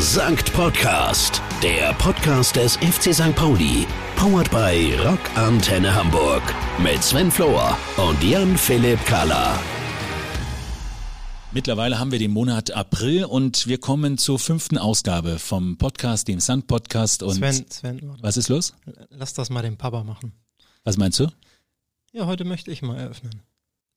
Sankt Podcast, der Podcast des FC St. Pauli. Powered by Rock Antenne Hamburg. Mit Sven Flohr und Jan-Philipp Kalla. Mittlerweile haben wir den Monat April und wir kommen zur fünften Ausgabe vom Podcast, dem Sankt Podcast. Und Sven, Sven, was ist los? lass das mal dem Papa machen. Was meinst du? Ja, heute möchte ich mal eröffnen.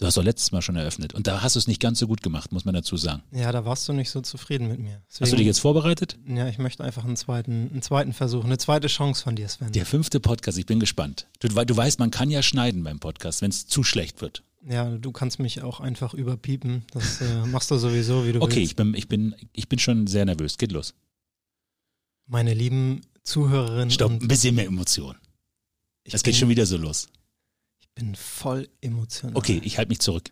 Du hast doch letztes Mal schon eröffnet und da hast du es nicht ganz so gut gemacht, muss man dazu sagen. Ja, da warst du nicht so zufrieden mit mir. Deswegen, Hast du dich jetzt vorbereitet? Ja, ich möchte einfach einen zweiten, einen zweiten Versuch, eine zweite Chance von dir, Sven. Der fünfte Podcast, ich bin gespannt. Du, du weißt, man kann ja schneiden beim Podcast, wenn es zu schlecht wird. Ja, du kannst mich auch einfach überpiepen. Das äh, machst du sowieso, wie du Okay, willst. ich bin, ich, bin, ich bin schon sehr nervös. Geht los. Meine lieben Zuhörerinnen Stopp, ein bisschen mehr Emotion. Das bin, geht schon wieder so los. Ich bin voll emotional. Okay, ich halte mich zurück.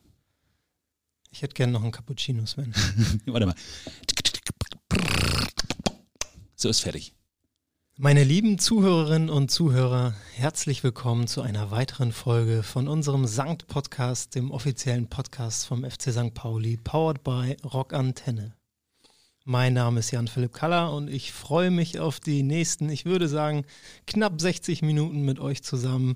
Ich hätte gerne noch einen Cappuccino, Sven. Warte mal. So ist fertig. Meine lieben Zuhörerinnen und Zuhörer, herzlich willkommen zu einer weiteren Folge von unserem Sankt Podcast, dem offiziellen Podcast vom FC St. Pauli, powered by Rock Antenne. Mein Name ist Jan-Philipp Kaller und ich freue mich auf die nächsten, ich würde sagen, knapp 60 Minuten mit euch zusammen.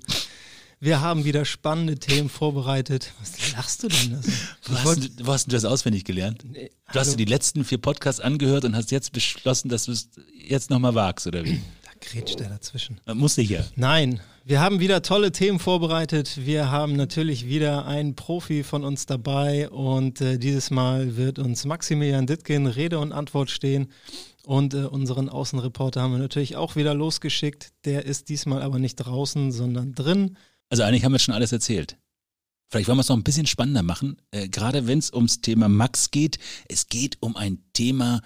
Wir haben wieder spannende Themen vorbereitet. Was lachst du denn? Das? Wo hast, du, wo hast du das auswendig gelernt? Nee, Du hast dir die letzten vier Podcasts angehört und hast jetzt beschlossen, dass du es jetzt nochmal wagst, oder wie? Da grätscht er dazwischen. Man Muss sicher. Nein, wir haben wieder tolle Themen vorbereitet. Wir haben natürlich wieder einen Profi von uns dabei und äh, dieses Mal wird uns Maximilian Dittgen Rede und Antwort stehen. Und äh, unseren Außenreporter haben wir natürlich auch wieder losgeschickt. Der ist diesmal aber nicht draußen, sondern drin. Also eigentlich haben wir schon alles erzählt. Vielleicht wollen wir es noch ein bisschen spannender machen, äh, gerade wenn es ums Thema Max geht. Es geht um ein Thema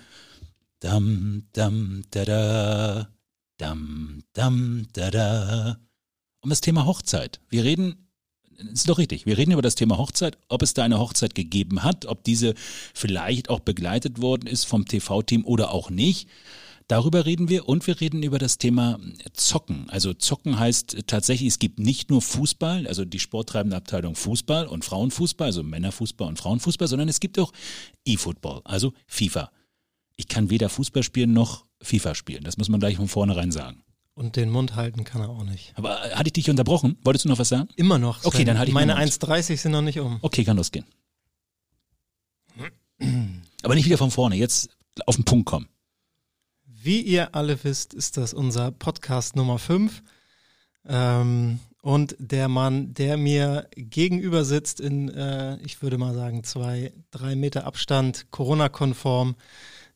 dam, dam, da, da, dam, dam, da, da, um das Thema Hochzeit. Wir reden, ist doch richtig, wir reden über das Thema Hochzeit, ob es da eine Hochzeit gegeben hat, ob diese vielleicht auch begleitet worden ist vom TV-Team oder auch nicht. Darüber reden wir und wir reden über das Thema Zocken. Also Zocken heißt tatsächlich, es gibt nicht nur Fußball, also die sporttreibende Abteilung Fußball und Frauenfußball, also Männerfußball und Frauenfußball, sondern es gibt auch E-Football, also FIFA. Ich kann weder Fußball spielen noch FIFA spielen. Das muss man gleich von vornherein sagen. Und den Mund halten kann er auch nicht. Aber äh, hatte ich dich unterbrochen? Wolltest du noch was sagen? Immer noch. Okay, dann halte ich Meine meinen Mund. 1,30 sind noch nicht um. Okay, kann losgehen. Aber nicht wieder von vorne, jetzt auf den Punkt kommen. Wie ihr alle wisst, ist das unser Podcast Nummer 5. Ähm, und der Mann, der mir gegenüber sitzt, in, äh, ich würde mal sagen, zwei, drei Meter Abstand, Corona-konform,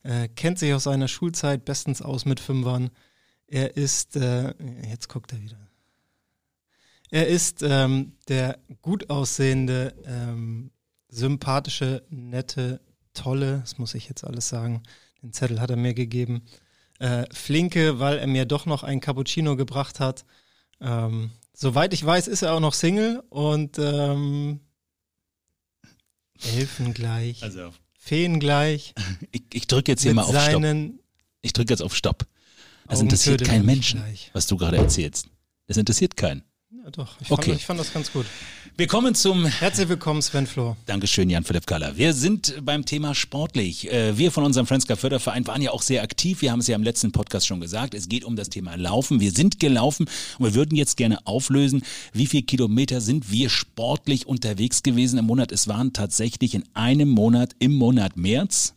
äh, kennt sich aus seiner Schulzeit bestens aus mit Fünfern. Er ist, äh, jetzt guckt er wieder. Er ist ähm, der gut aussehende, ähm, sympathische, nette, tolle, das muss ich jetzt alles sagen, den Zettel hat er mir gegeben, äh, flinke, weil er mir doch noch ein Cappuccino gebracht hat. Ähm, soweit ich weiß, ist er auch noch Single und ähm, Elfen gleich, Also Feen gleich, ich, ich drücke jetzt hier mal auf Stopp. Ich drücke jetzt auf Stopp. Das Augen interessiert keinen Menschen, gleich. was du gerade erzählst. Das interessiert keinen. Ja, doch, ich, Okay. fand, ich fand das ganz gut. Wir kommen zum Herzlich willkommen, Sven Flor. Dankeschön, Jan-Philipp Kaller. Wir sind beim Thema sportlich. Äh, Wir von unserem Club Förderverein waren ja auch sehr aktiv. Wir haben es ja im letzten Podcast schon gesagt. Es geht um das Thema Laufen. Wir sind gelaufen und wir würden jetzt gerne auflösen, wie viel Kilometer sind wir sportlich unterwegs gewesen im Monat. Es waren tatsächlich in einem Monat, im Monat März,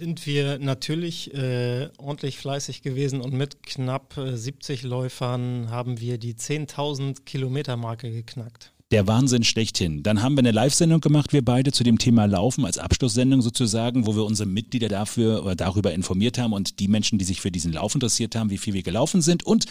Sind wir natürlich äh, ordentlich fleißig gewesen und mit knapp äh, 70 Läufern haben wir die 10.000 Kilometer Marke geknackt. der Wahnsinn schlechthin. Dann haben wir eine Live-Sendung gemacht, wir beide, zu dem Thema Laufen, als Abschlusssendung sozusagen, wo wir unsere Mitglieder dafür oder darüber informiert haben und die Menschen, die sich für diesen Lauf interessiert haben, wie viel wir gelaufen sind. Und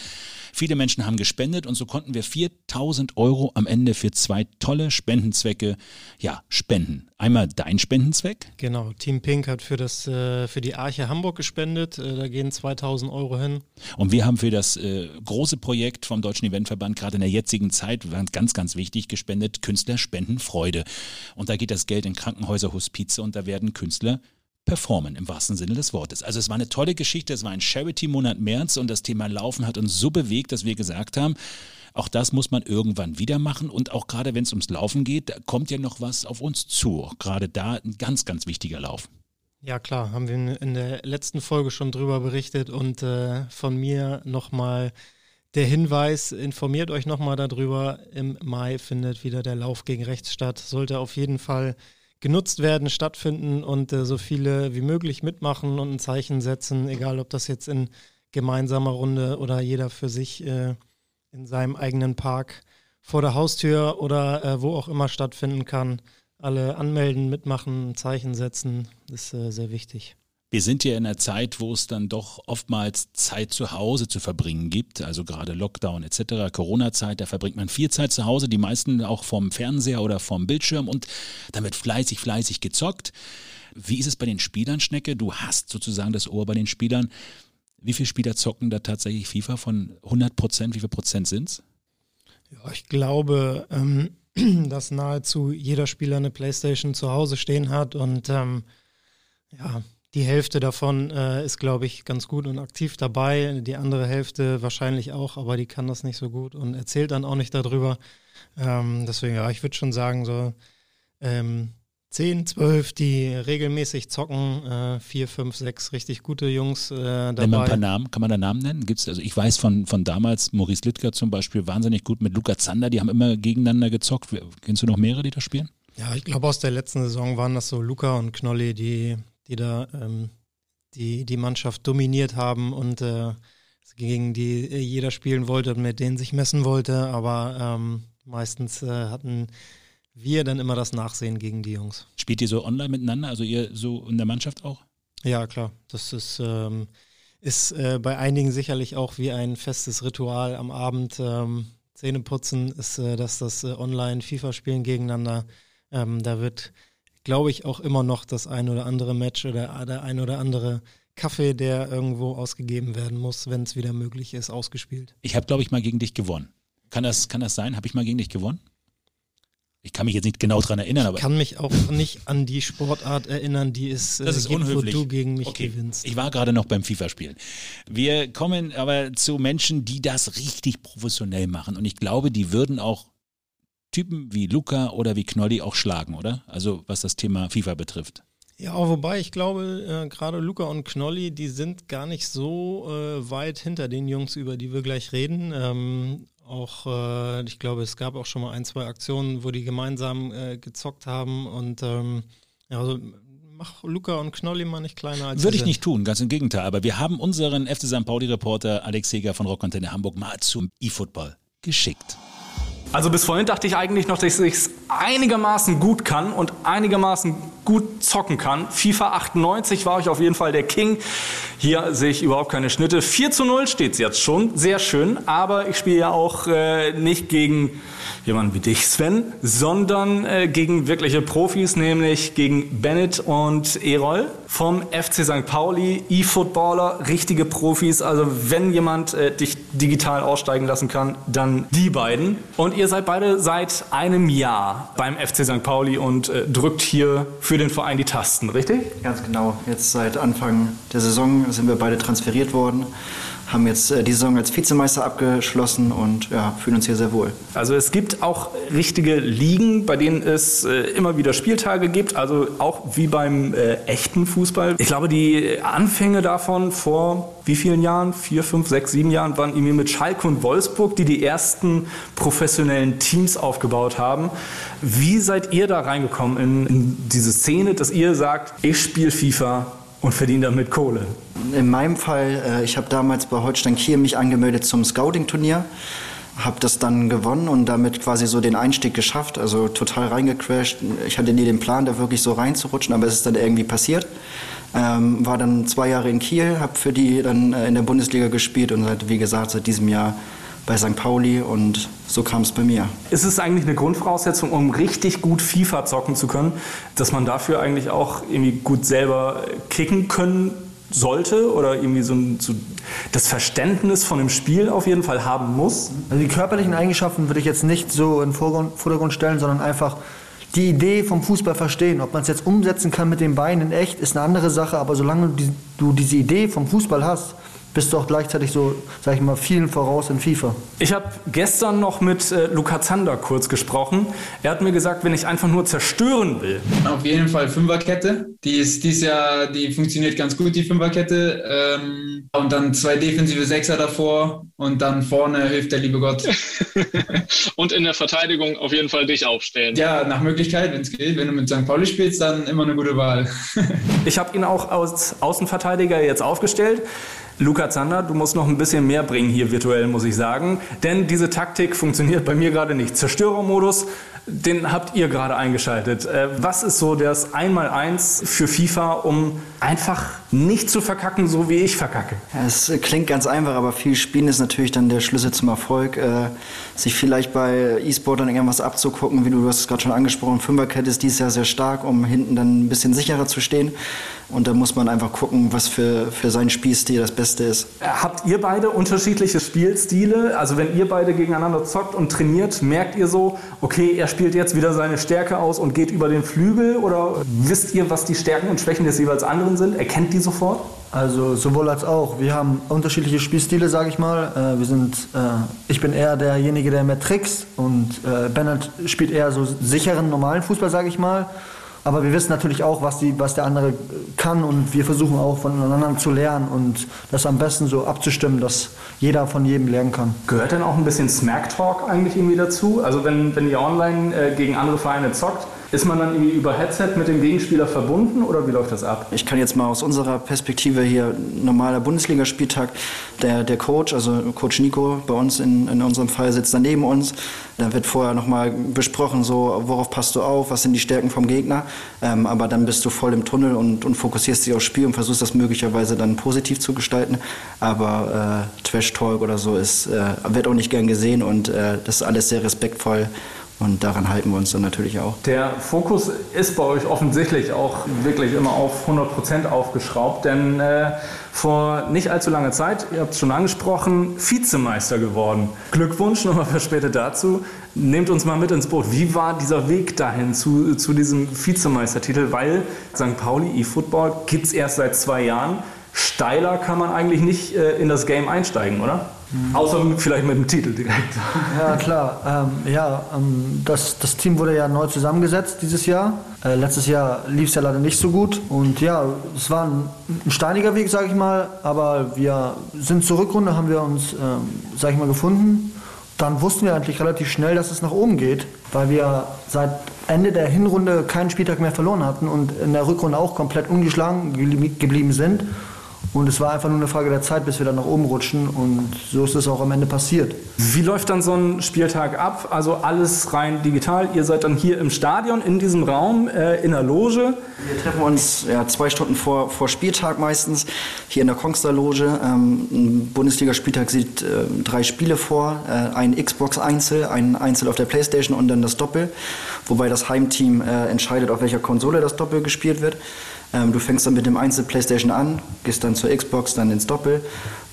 viele Menschen haben gespendet und so konnten wir 4000 Euro am Ende für zwei tolle Spendenzwecke, ja, spenden. Einmal dein Spendenzweck. Genau, Team Pink hat für, das, äh, für die Arche Hamburg gespendet. Äh, da gehen 2000 Euro hin. Und wir haben für das äh, große Projekt vom Deutschen Eventverband gerade in der jetzigen Zeit, ganz, ganz wichtig, gespendet, Künstler spenden Freude. Und da geht das Geld in Krankenhäuser, Hospize und da werden Künstler performen im wahrsten Sinne des Wortes. Also es war eine tolle Geschichte, es war ein Charity-Monat März und das Thema Laufen hat uns so bewegt, dass wir gesagt haben, auch das muss man irgendwann wieder machen und auch gerade wenn es ums Laufen geht, da kommt ja noch was auf uns zu. Auch gerade da ein ganz, ganz wichtiger Lauf. Ja klar, haben wir in der letzten Folge schon drüber berichtet und äh, von mir nochmal der Hinweis, informiert euch nochmal darüber. Im Mai findet wieder der Lauf gegen rechts statt. Sollte auf jeden Fall genutzt werden, stattfinden und äh, so viele wie möglich mitmachen und ein Zeichen setzen, egal ob das jetzt in gemeinsamer Runde oder jeder für sich äh, in seinem eigenen Park vor der Haustür oder äh, wo auch immer stattfinden kann. Alle anmelden, mitmachen, Zeichen setzen, ist äh, sehr wichtig. Wir sind ja in einer Zeit, wo es dann doch oftmals Zeit zu Hause zu verbringen gibt, also gerade Lockdown etc., Corona-Zeit, da verbringt man viel Zeit zu Hause, die meisten auch vom Fernseher oder vom Bildschirm und damit fleißig, fleißig gezockt. Wie ist es bei den Spielern, Schnecke? Du hast sozusagen das Ohr bei den Spielern. Wie viele Spieler zocken da tatsächlich FIFA von 100 Prozent? Wie viel Prozent sind es? Ja, ich glaube, ähm, dass nahezu jeder Spieler eine Playstation zu Hause stehen hat und ähm, ja, die Hälfte davon äh, ist, glaube ich, ganz gut und aktiv dabei. Die andere Hälfte wahrscheinlich auch, aber die kann das nicht so gut und erzählt dann auch nicht darüber. Ähm, deswegen, ja, ich würde schon sagen, so ähm, 10, 12, die regelmäßig zocken, äh, 4, 5, 6 richtig gute Jungs äh, dabei. Nenn mal ein paar Namen, kann man da Namen nennen? Gibt's, also ich weiß von, von damals, Maurice Littger zum Beispiel, wahnsinnig gut mit Luca Zander, die haben immer gegeneinander gezockt. Kennst du noch mehrere, die da spielen? Ja, ich glaube, aus der letzten Saison waren das so Luca und Knolli, die die da ähm, die, die Mannschaft dominiert haben und äh, gegen die jeder spielen wollte und mit denen sich messen wollte. Aber ähm, meistens äh, hatten wir dann immer das Nachsehen gegen die Jungs. Spielt ihr so online miteinander, also ihr so in der Mannschaft auch? Ja, klar. Das ist, ähm, ist äh, bei einigen sicherlich auch wie ein festes Ritual am Abend. Ähm, Zähneputzen ist äh, dass das äh, Online-FIFA-Spielen gegeneinander. Ähm, da wird glaube ich, auch immer noch das ein oder andere Match oder der ein oder andere Kaffee, der irgendwo ausgegeben werden muss, wenn es wieder möglich ist, ausgespielt. Ich habe, glaube ich, mal gegen dich gewonnen. Kann das, kann das sein? Habe ich mal gegen dich gewonnen? Ich kann mich jetzt nicht genau daran erinnern, aber. Ich kann mich auch nicht an die Sportart erinnern, die es das ist gibt, unhöflich. wo du gegen mich okay. gewinnst. Ich war gerade noch beim FIFA-Spielen. Wir kommen aber zu Menschen, die das richtig professionell machen. Und ich glaube, die würden auch Typen wie Luca oder wie Knolli auch schlagen, oder? Also was das Thema FIFA betrifft. Ja, wobei ich glaube, äh, gerade Luca und Knolli, die sind gar nicht so äh, weit hinter den Jungs, über die wir gleich reden. Ähm, auch, äh, ich glaube, es gab auch schon mal ein, zwei Aktionen, wo die gemeinsam äh, gezockt haben und ähm, ja, also mach Luca und Knolli mal nicht kleiner als Würde ich nicht tun, ganz im Gegenteil. Aber wir haben unseren FC St. Pauli-Reporter Alex Seger von Rockantenne Hamburg mal zum E-Football geschickt. Also bis vorhin dachte ich eigentlich noch, dass ich es einigermaßen gut kann und einigermaßen gut zocken kann. FIFA 98 war ich auf jeden Fall der King. Hier sehe ich überhaupt keine Schnitte. 4 zu 0 steht es jetzt schon. Sehr schön. Aber ich spiele ja auch äh, nicht gegen jemanden wie dich, Sven, sondern äh, gegen wirkliche Profis, nämlich gegen Bennett und Erol vom FC St. Pauli, E-Footballer, richtige Profis. Also wenn jemand äh, dich digital aussteigen lassen kann, dann die beiden. Und ihr seid beide seit einem Jahr beim FC St. Pauli und äh, drückt hier für den Verein die Tasten, richtig? Ganz genau. Jetzt seit Anfang der Saison sind wir beide transferiert worden haben jetzt äh, die Saison als Vizemeister abgeschlossen und ja, fühlen uns hier sehr wohl. Also es gibt auch richtige Ligen, bei denen es äh, immer wieder Spieltage gibt, also auch wie beim äh, echten Fußball. Ich glaube, die Anfänge davon vor wie vielen Jahren? Vier, fünf, sechs, sieben Jahren waren irgendwie mit Schalke und Wolfsburg, die die ersten professionellen Teams aufgebaut haben. Wie seid ihr da reingekommen in, in diese Szene, dass ihr sagt, ich spiele FIFA und verdiene damit Kohle? In meinem Fall, äh, ich habe damals bei Holstein Kiel mich angemeldet zum Scouting-Turnier, habe das dann gewonnen und damit quasi so den Einstieg geschafft, also total reingecrashed. Ich hatte nie den Plan, da wirklich so reinzurutschen, aber es ist dann irgendwie passiert. Ähm, war dann zwei Jahre in Kiel, habe für die dann äh, in der Bundesliga gespielt und seit, wie gesagt, seit diesem Jahr bei St. Pauli und so kam es bei mir. Ist es eigentlich eine Grundvoraussetzung, um richtig gut FIFA zocken zu können, dass man dafür eigentlich auch irgendwie gut selber kicken können sollte oder irgendwie so, ein, so, das Verständnis von dem Spiel auf jeden Fall haben muss? Also die körperlichen Eigenschaften würde ich jetzt nicht so in den Vordergrund stellen, sondern einfach die Idee vom Fußball verstehen. Ob man es jetzt umsetzen kann mit den Beinen in echt, ist eine andere Sache, aber solange du diese Idee vom Fußball hast, bist du auch gleichzeitig so, sag ich mal, vielen voraus in FIFA. Ich habe gestern noch mit äh, Luca Zander kurz gesprochen. Er hat mir gesagt, wenn ich einfach nur zerstören will. Auf jeden Fall Fünferkette. Die ist dieses Jahr, die funktioniert ganz gut, die Fünferkette. Ähm, und dann zwei defensive Sechser davor und dann vorne hilft der liebe Gott. und in der Verteidigung auf jeden Fall dich aufstellen. Ja, nach Möglichkeit, wenn es geht. Wenn du mit St. Pauli spielst, dann immer eine gute Wahl. ich habe ihn auch als Außenverteidiger jetzt aufgestellt. Luca Zander, du musst noch ein bisschen mehr bringen hier virtuell, muss ich sagen. Denn diese Taktik funktioniert bei mir gerade nicht. Zerstörermodus, den habt ihr gerade eingeschaltet. Äh, was ist so das Einmaleins für FIFA, um einfach nicht zu verkacken, so wie ich verkacke? Es klingt ganz einfach, aber viel Spielen ist natürlich dann der Schlüssel zum Erfolg. Äh, sich vielleicht bei E-Sport dann irgendwas abzugucken, wie du, du hast es gerade schon angesprochen, Fünferkette ist dieses Jahr sehr stark, um hinten dann ein bisschen sicherer zu stehen. Und da muss man einfach gucken, was für, für seinen Spielstil das Beste ist. Habt ihr beide unterschiedliche Spielstile? Also wenn ihr beide gegeneinander zockt und trainiert, merkt ihr so, okay, er spielt jetzt wieder seine Stärke aus und geht über den Flügel? Oder wisst ihr, was die Stärken und Schwächen des jeweils anderen sind? Erkennt die sofort? Also sowohl als auch. Wir haben unterschiedliche Spielstile, sage ich mal. Äh, wir sind, äh, ich bin eher derjenige, der mehr Tricks und äh, Bennett spielt eher so sicheren, normalen Fußball, sage ich mal. Aber wir wissen natürlich auch, was, die, was der andere kann und wir versuchen auch voneinander zu lernen und das am besten so abzustimmen, dass jeder von jedem lernen kann. Gehört denn auch ein bisschen Smack Talk eigentlich irgendwie dazu? Also wenn, wenn ihr online äh, gegen andere Vereine zockt, ist man dann irgendwie über Headset mit dem Gegenspieler verbunden oder wie läuft das ab? Ich kann jetzt mal aus unserer Perspektive hier normaler Bundesligaspieltag, der, der Coach, also Coach Nico bei uns in, in unserem Fall sitzt daneben uns. Da wird vorher nochmal besprochen, so worauf passt du auf, was sind die Stärken vom Gegner. Ähm, aber dann bist du voll im Tunnel und, und fokussierst dich aufs Spiel und versuchst das möglicherweise dann positiv zu gestalten. Aber äh, Trash Talk oder so ist, äh, wird auch nicht gern gesehen und äh, das ist alles sehr respektvoll und daran halten wir uns dann natürlich auch. Der Fokus ist bei euch offensichtlich auch wirklich immer auf 100 Prozent aufgeschraubt, denn äh, vor nicht allzu langer Zeit, ihr habt es schon angesprochen, Vizemeister geworden. Glückwunsch nochmal verspätet dazu. Nehmt uns mal mit ins Boot. Wie war dieser Weg dahin zu, zu diesem Vizemeistertitel? Weil St. Pauli eFootball gibt es erst seit zwei Jahren. Steiler kann man eigentlich nicht äh, in das Game einsteigen, oder? Mhm. Außer vielleicht mit dem Titel direkt. Ja, klar. Ähm, ja, ähm, das, das Team wurde ja neu zusammengesetzt dieses Jahr. Äh, letztes Jahr lief es ja leider nicht so gut. Und ja, es war ein, ein steiniger Weg, sage ich mal. Aber wir sind zur Rückrunde, haben wir uns, ähm, sage ich mal, gefunden. Dann wussten wir eigentlich relativ schnell, dass es nach oben geht, weil wir seit Ende der Hinrunde keinen Spieltag mehr verloren hatten und in der Rückrunde auch komplett ungeschlagen geblieben sind. Und es war einfach nur eine Frage der Zeit, bis wir dann nach oben rutschen. Und so ist es auch am Ende passiert. Wie läuft dann so ein Spieltag ab? Also alles rein digital. Ihr seid dann hier im Stadion, in diesem Raum, äh, in der Loge. Wir treffen uns ja, zwei Stunden vor, vor Spieltag meistens, hier in der Kongster-Loge. Ähm, ein Bundesligaspieltag sieht äh, drei Spiele vor. Äh, ein Xbox-Einzel, ein Einzel auf der Playstation und dann das Doppel. Wobei das Heimteam äh, entscheidet, auf welcher Konsole das Doppel gespielt wird. Ähm, du fängst dann mit dem Einzel PlayStation an, gehst dann zur Xbox, dann ins Doppel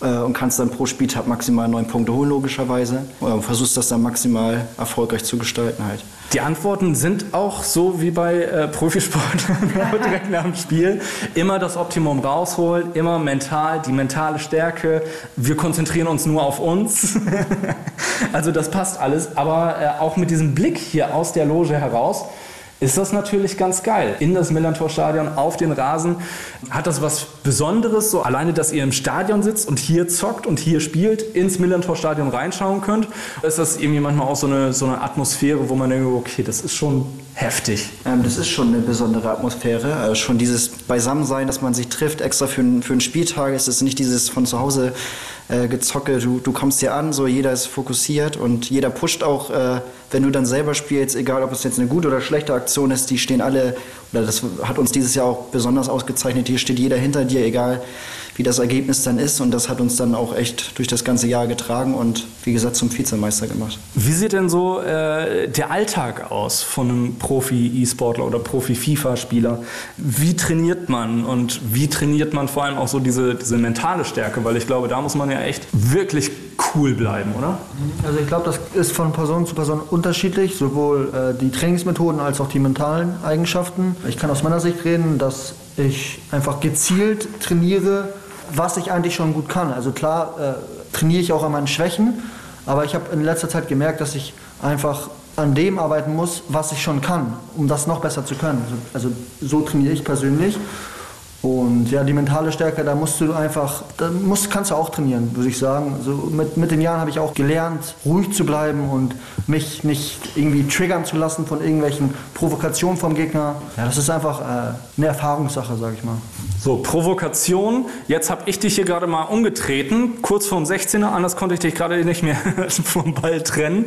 äh, und kannst dann pro Spieltag maximal neun Punkte holen, logischerweise. Und versuchst das dann maximal erfolgreich zu gestalten halt. Die Antworten sind auch so wie bei äh, Profisportlern direkt nach dem Spiel. Immer das Optimum rausholen, immer mental, die mentale Stärke. Wir konzentrieren uns nur auf uns. also das passt alles. Aber äh, auch mit diesem Blick hier aus der Loge heraus ist das natürlich ganz geil. In das Millantor-Stadion, auf den Rasen. Hat das was Besonderes, so alleine, dass ihr im Stadion sitzt und hier zockt und hier spielt, ins Millantor-Stadion reinschauen könnt? Ist das irgendwie manchmal auch so eine, so eine Atmosphäre, wo man denkt, okay, das ist schon heftig? Ähm, das ist schon eine besondere Atmosphäre. Also schon dieses Beisammensein, dass man sich trifft, extra für, für einen Spieltag. Es ist nicht dieses von zu Hause äh, gezocke. Du, du kommst hier an, so jeder ist fokussiert und jeder pusht auch, äh, wenn du dann selber spielst, egal ob es jetzt eine gute oder schlechte Aktion ist, die stehen alle, oder das hat uns dieses Jahr auch besonders ausgezeichnet, hier steht jeder hinter dir, egal wie das Ergebnis dann ist. Und das hat uns dann auch echt durch das ganze Jahr getragen und wie gesagt zum Vizemeister gemacht. Wie sieht denn so äh, der Alltag aus von einem Profi-E-Sportler oder Profi-FIFA-Spieler? Wie trainiert man und wie trainiert man vor allem auch so diese, diese mentale Stärke? Weil ich glaube, da muss man ja echt wirklich cool bleiben, oder? Also ich glaube, das ist von Person zu Person unterschiedlich, sowohl äh, die Trainingsmethoden als auch die mentalen Eigenschaften. Ich kann aus meiner Sicht reden, dass ich einfach gezielt trainiere, was ich eigentlich schon gut kann. Also klar äh, trainiere ich auch an meinen Schwächen, aber ich habe in letzter Zeit gemerkt, dass ich einfach an dem arbeiten muss, was ich schon kann, um das noch besser zu können. Also, also so trainiere ich persönlich. Und ja, die mentale Stärke, da musst du einfach, da musst, kannst du auch trainieren, würde ich sagen. Also mit, mit den Jahren habe ich auch gelernt, ruhig zu bleiben und mich nicht irgendwie triggern zu lassen von irgendwelchen Provokationen vom Gegner. Ja, das ist einfach äh, eine Erfahrungssache, sage ich mal. So, Provokation. Jetzt habe ich dich hier gerade mal umgetreten, kurz vorm 16er, anders konnte ich dich gerade nicht mehr vom Ball trennen.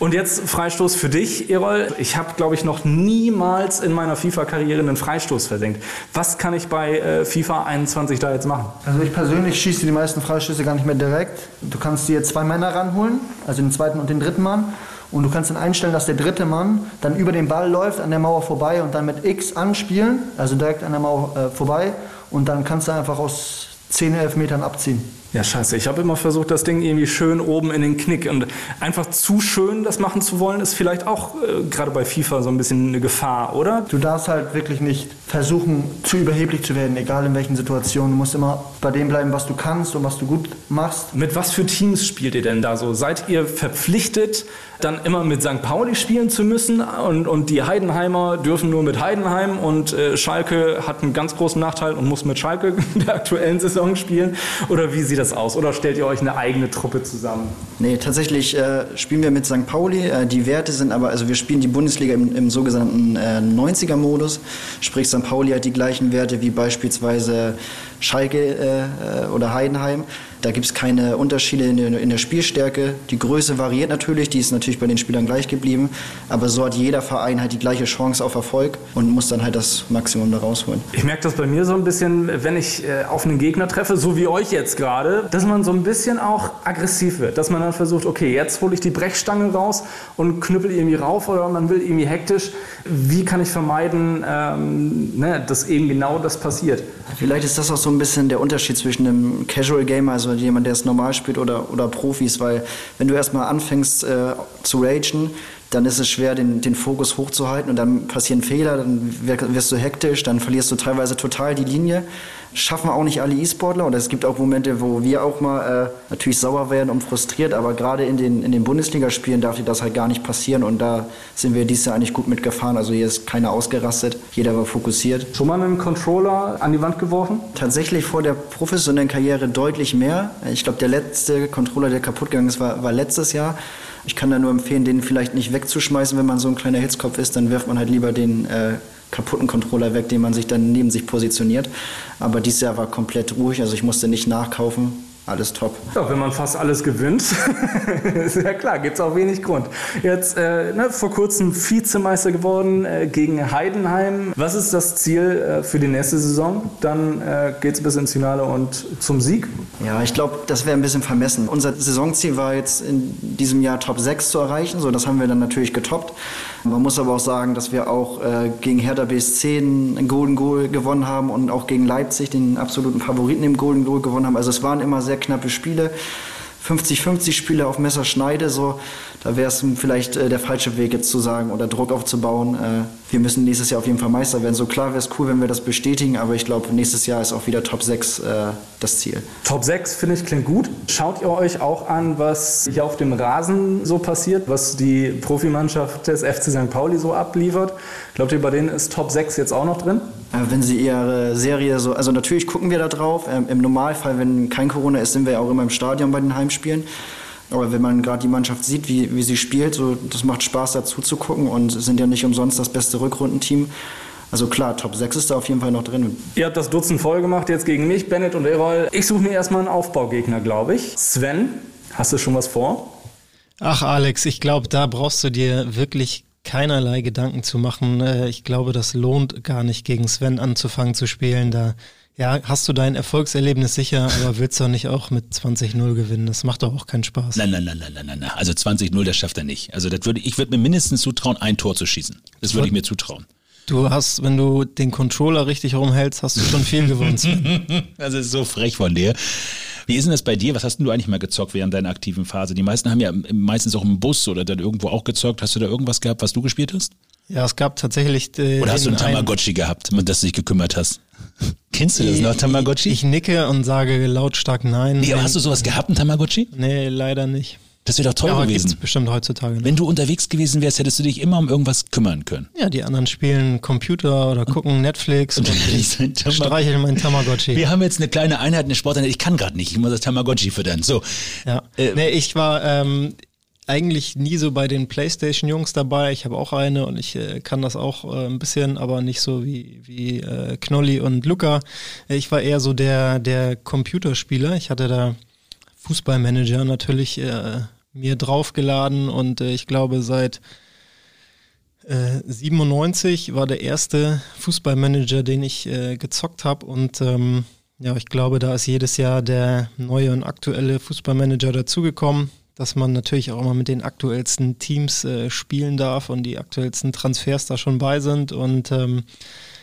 Und jetzt Freistoß für dich, Erol. Ich habe, glaube ich, noch niemals in meiner FIFA-Karriere einen Freistoß versenkt. Was kann ich bei äh, FIFA 21 da jetzt machen? Also ich persönlich schieße die meisten Freistöße gar nicht mehr direkt. Du kannst dir zwei Männer ranholen, also den zweiten und den dritten Mann. Und du kannst dann einstellen, dass der dritte Mann dann über den Ball läuft, an der Mauer vorbei und dann mit X anspielen, also direkt an der Mauer äh, vorbei. Und dann kannst du einfach aus 10, 11 Metern abziehen. Ja, scheiße. Ich habe immer versucht, das Ding irgendwie schön oben in den Knick. Und einfach zu schön das machen zu wollen, ist vielleicht auch äh, gerade bei FIFA so ein bisschen eine Gefahr, oder? Du darfst halt wirklich nicht versuchen, zu überheblich zu werden, egal in welchen Situationen. Du musst immer bei dem bleiben, was du kannst und was du gut machst. Mit was für Teams spielt ihr denn da so? Seid ihr verpflichtet, dann immer mit St. Pauli spielen zu müssen und, und die Heidenheimer dürfen nur mit Heidenheim und äh, Schalke hat einen ganz großen Nachteil und muss mit Schalke in der aktuellen Saison spielen? Oder wie sieht das aus? Oder stellt ihr euch eine eigene Truppe zusammen? Nee, tatsächlich äh, spielen wir mit St. Pauli. Äh, die Werte sind aber, also wir spielen die Bundesliga im, im sogenannten äh, 90er-Modus. Sprich, St. Pauli hat die gleichen Werte wie beispielsweise Schalke äh, oder Heidenheim. Da gibt es keine Unterschiede in der, in der, Spielstärke. Die Größe variiert natürlich, die ist natürlich bei den Spielern gleich geblieben. Aber so hat jeder Verein halt die gleiche Chance auf Erfolg und muss dann halt das Maximum da rausholen. Ich merke das bei mir so ein bisschen, wenn ich äh, auf einen Gegner treffe, so wie euch jetzt gerade, dass man so ein bisschen auch aggressiv wird. Dass man dann versucht, okay, jetzt hole ich die Brechstange raus und knüppel irgendwie rauf oder man will irgendwie hektisch. Wie kann ich vermeiden, ähm, ne, dass eben genau das passiert? Vielleicht ist das auch so ein bisschen der Unterschied zwischen einem Casual Gamer, also jemand, der es normal spielt, oder, oder Profis, weil wenn du erstmal anfängst äh, zu ragen, dann ist es schwer, den, den Fokus hochzuhalten und dann passieren Fehler, dann wirst du hektisch, dann verlierst du teilweise total die Linie. Schaffen auch nicht alle E-Sportler und es gibt auch Momente, wo wir auch mal äh, natürlich sauer werden und frustriert, aber gerade in den, in den Bundesligaspielen darf dir das halt gar nicht passieren und da sind wir dieses Jahr eigentlich gut mitgefahren. Also hier ist keiner ausgerastet, jeder war fokussiert. Schon mal einen Controller an die Wand geworfen? Tatsächlich vor der professionellen Karriere deutlich mehr. Ich glaube, der letzte Controller, der kaputt gegangen ist, war, war letztes Jahr. Ich kann da nur empfehlen, den vielleicht nicht wegzuschmeißen, wenn man so ein kleiner Hitzkopf ist, dann wirft man halt lieber den äh, kaputten Controller weg, den man sich dann neben sich positioniert. Aber dieses Jahr war komplett ruhig, also ich musste nicht nachkaufen alles top. Ja, wenn man fast alles gewinnt, ist ja klar, gibt es auch wenig Grund. Jetzt äh, ne, vor kurzem Vizemeister geworden äh, gegen Heidenheim. Was ist das Ziel äh, für die nächste Saison? Dann äh, geht es bis ins Finale und zum Sieg? Ja, ich glaube, das wäre ein bisschen vermessen. Unser Saisonziel war jetzt in diesem Jahr Top 6 zu erreichen. So, das haben wir dann natürlich getoppt. Man muss aber auch sagen, dass wir auch äh, gegen Hertha BSC einen Golden Goal gewonnen haben und auch gegen Leipzig den absoluten Favoriten im Golden Goal gewonnen haben. Also es waren immer sehr knappe Spiele. 50-50 Spiele auf Messerschneide, so, da wäre es vielleicht äh, der falsche Weg jetzt zu sagen oder Druck aufzubauen. Äh, wir müssen nächstes Jahr auf jeden Fall Meister werden. So klar wäre es cool, wenn wir das bestätigen, aber ich glaube, nächstes Jahr ist auch wieder Top 6 äh, das Ziel. Top 6 finde ich klingt gut. Schaut ihr euch auch an, was hier auf dem Rasen so passiert, was die Profimannschaft des FC St. Pauli so abliefert? Glaubt ihr, bei denen ist Top 6 jetzt auch noch drin? Äh, wenn sie ihre Serie so, also natürlich gucken wir da drauf. Ähm, Im Normalfall, wenn kein Corona ist, sind wir ja auch immer im Stadion bei den Heimspielen. Aber wenn man gerade die Mannschaft sieht, wie, wie sie spielt, so, das macht Spaß dazu zu gucken und sind ja nicht umsonst das beste Rückrundenteam. Also klar, Top 6 ist da auf jeden Fall noch drin. Ihr habt das Dutzend voll gemacht jetzt gegen mich, Bennett und Erol. Ich suche mir erstmal einen Aufbaugegner, glaube ich. Sven, hast du schon was vor? Ach Alex, ich glaube, da brauchst du dir wirklich keinerlei Gedanken zu machen. Äh, ich glaube, das lohnt gar nicht, gegen Sven anzufangen zu spielen. Da ja, hast du dein Erfolgserlebnis sicher, aber willst du nicht auch mit 20-0 gewinnen? Das macht doch auch keinen Spaß. Nein, nein, nein, nein, nein, nein. Also 20-0, das schafft er nicht. Also das würde, ich würde mir mindestens zutrauen, ein Tor zu schießen. Das würde ich mir zutrauen. Du hast, wenn du den Controller richtig rumhältst, hast du schon viel gewonnen. das ist so frech von dir. Wie ist denn das bei dir? Was hast denn du eigentlich mal gezockt während deiner aktiven Phase? Die meisten haben ja meistens auch im Bus oder dann irgendwo auch gezockt. Hast du da irgendwas gehabt, was du gespielt hast? Ja, es gab tatsächlich. Äh, Oder hast du einen Tamagotchi gehabt, um das du dich gekümmert hast? Kennst du das noch, Tamagotchi? Ich, ich nicke und sage lautstark nein. nee, aber hast du sowas gehabt, ein Tamagotchi? Nee, leider nicht. Das wäre doch toll ja, gewesen. gibt's bestimmt heutzutage. noch. Wenn du unterwegs gewesen wärst, hättest du dich immer um irgendwas kümmern können. Ja, die anderen spielen Computer oder gucken Netflix und, Und ich sein Tamag- streichel meinen Tamagotchi. Wir haben jetzt eine kleine Einheit, eine Sporteinheit. Ich kann gerade nicht. Ich muss das Tamagotchi füttern. So. Ja. Äh, nee, ich war ähm, eigentlich nie so bei den Playstation-Jungs dabei. Ich habe auch eine und ich äh, kann das auch äh, ein bisschen, aber nicht so wie, wie äh, Knolli und Luca. Ich war eher so der, der Computerspieler. Ich hatte da Fußballmanager natürlich äh, mir draufgeladen und äh, ich glaube seit äh, 97 war der erste Fußballmanager, den ich äh, gezockt habe und ähm, ja, ich glaube, da ist jedes Jahr der neue und aktuelle Fußballmanager dazugekommen, dass man natürlich auch immer mit den aktuellsten Teams äh, spielen darf und die aktuellsten Transfers da schon bei sind und ähm,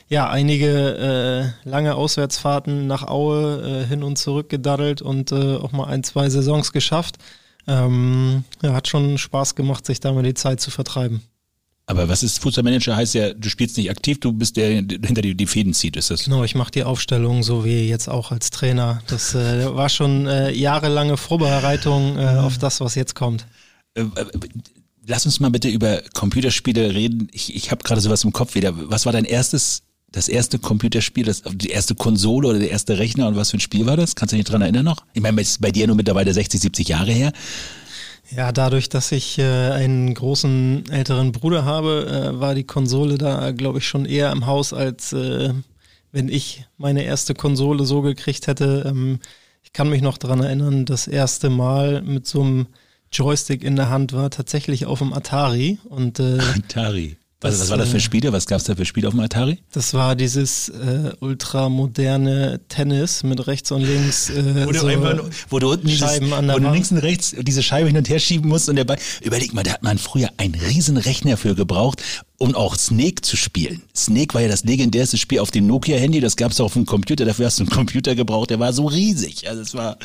ja, einige äh, lange Auswärtsfahrten nach Aue äh, hin und zurück gedaddelt und äh, auch mal ein, zwei Saisons geschafft. Ähm, ja, hat schon Spaß gemacht, sich da mal die Zeit zu vertreiben. Aber was ist Fußballmanager? Heißt ja, du spielst nicht aktiv, du bist der, der hinter die, die Fäden zieht. Ist das? Genau, ich mache die Aufstellung so wie jetzt auch als Trainer. Das äh, war schon äh, jahrelange Vorbereitung äh, auf das, was jetzt kommt. Äh, äh, Lass uns mal bitte über Computerspiele reden. Ich, ich habe gerade sowas im Kopf wieder. Was war dein erstes, das erste Computerspiel, das, die erste Konsole oder der erste Rechner und was für ein Spiel war das? Kannst du dich dran erinnern noch? Ich meine, es ist bei dir nur mittlerweile 60, 70 Jahre her. Ja, dadurch, dass ich äh, einen großen älteren Bruder habe, äh, war die Konsole da, glaube ich, schon eher im Haus, als äh, wenn ich meine erste Konsole so gekriegt hätte. Ähm, ich kann mich noch dran erinnern, das erste Mal mit so einem Joystick in der Hand war tatsächlich auf dem Atari und äh, Atari. Was, was war das für Spiele? Was gab's da für Spiele auf dem Atari? das war dieses äh, ultramoderne Tennis mit rechts und links äh, Wo du, so einfach wo du unten Scheiben dieses, an der wo du links und rechts diese Scheibe hin und her schieben musst und der Ball. Überleg mal, da hat man früher einen riesen Rechner für gebraucht, um auch Snake zu spielen. Snake war ja das legendärste Spiel auf dem Nokia-Handy, das gab's auch auf dem Computer, dafür hast du einen Computer gebraucht, der war so riesig. Also es war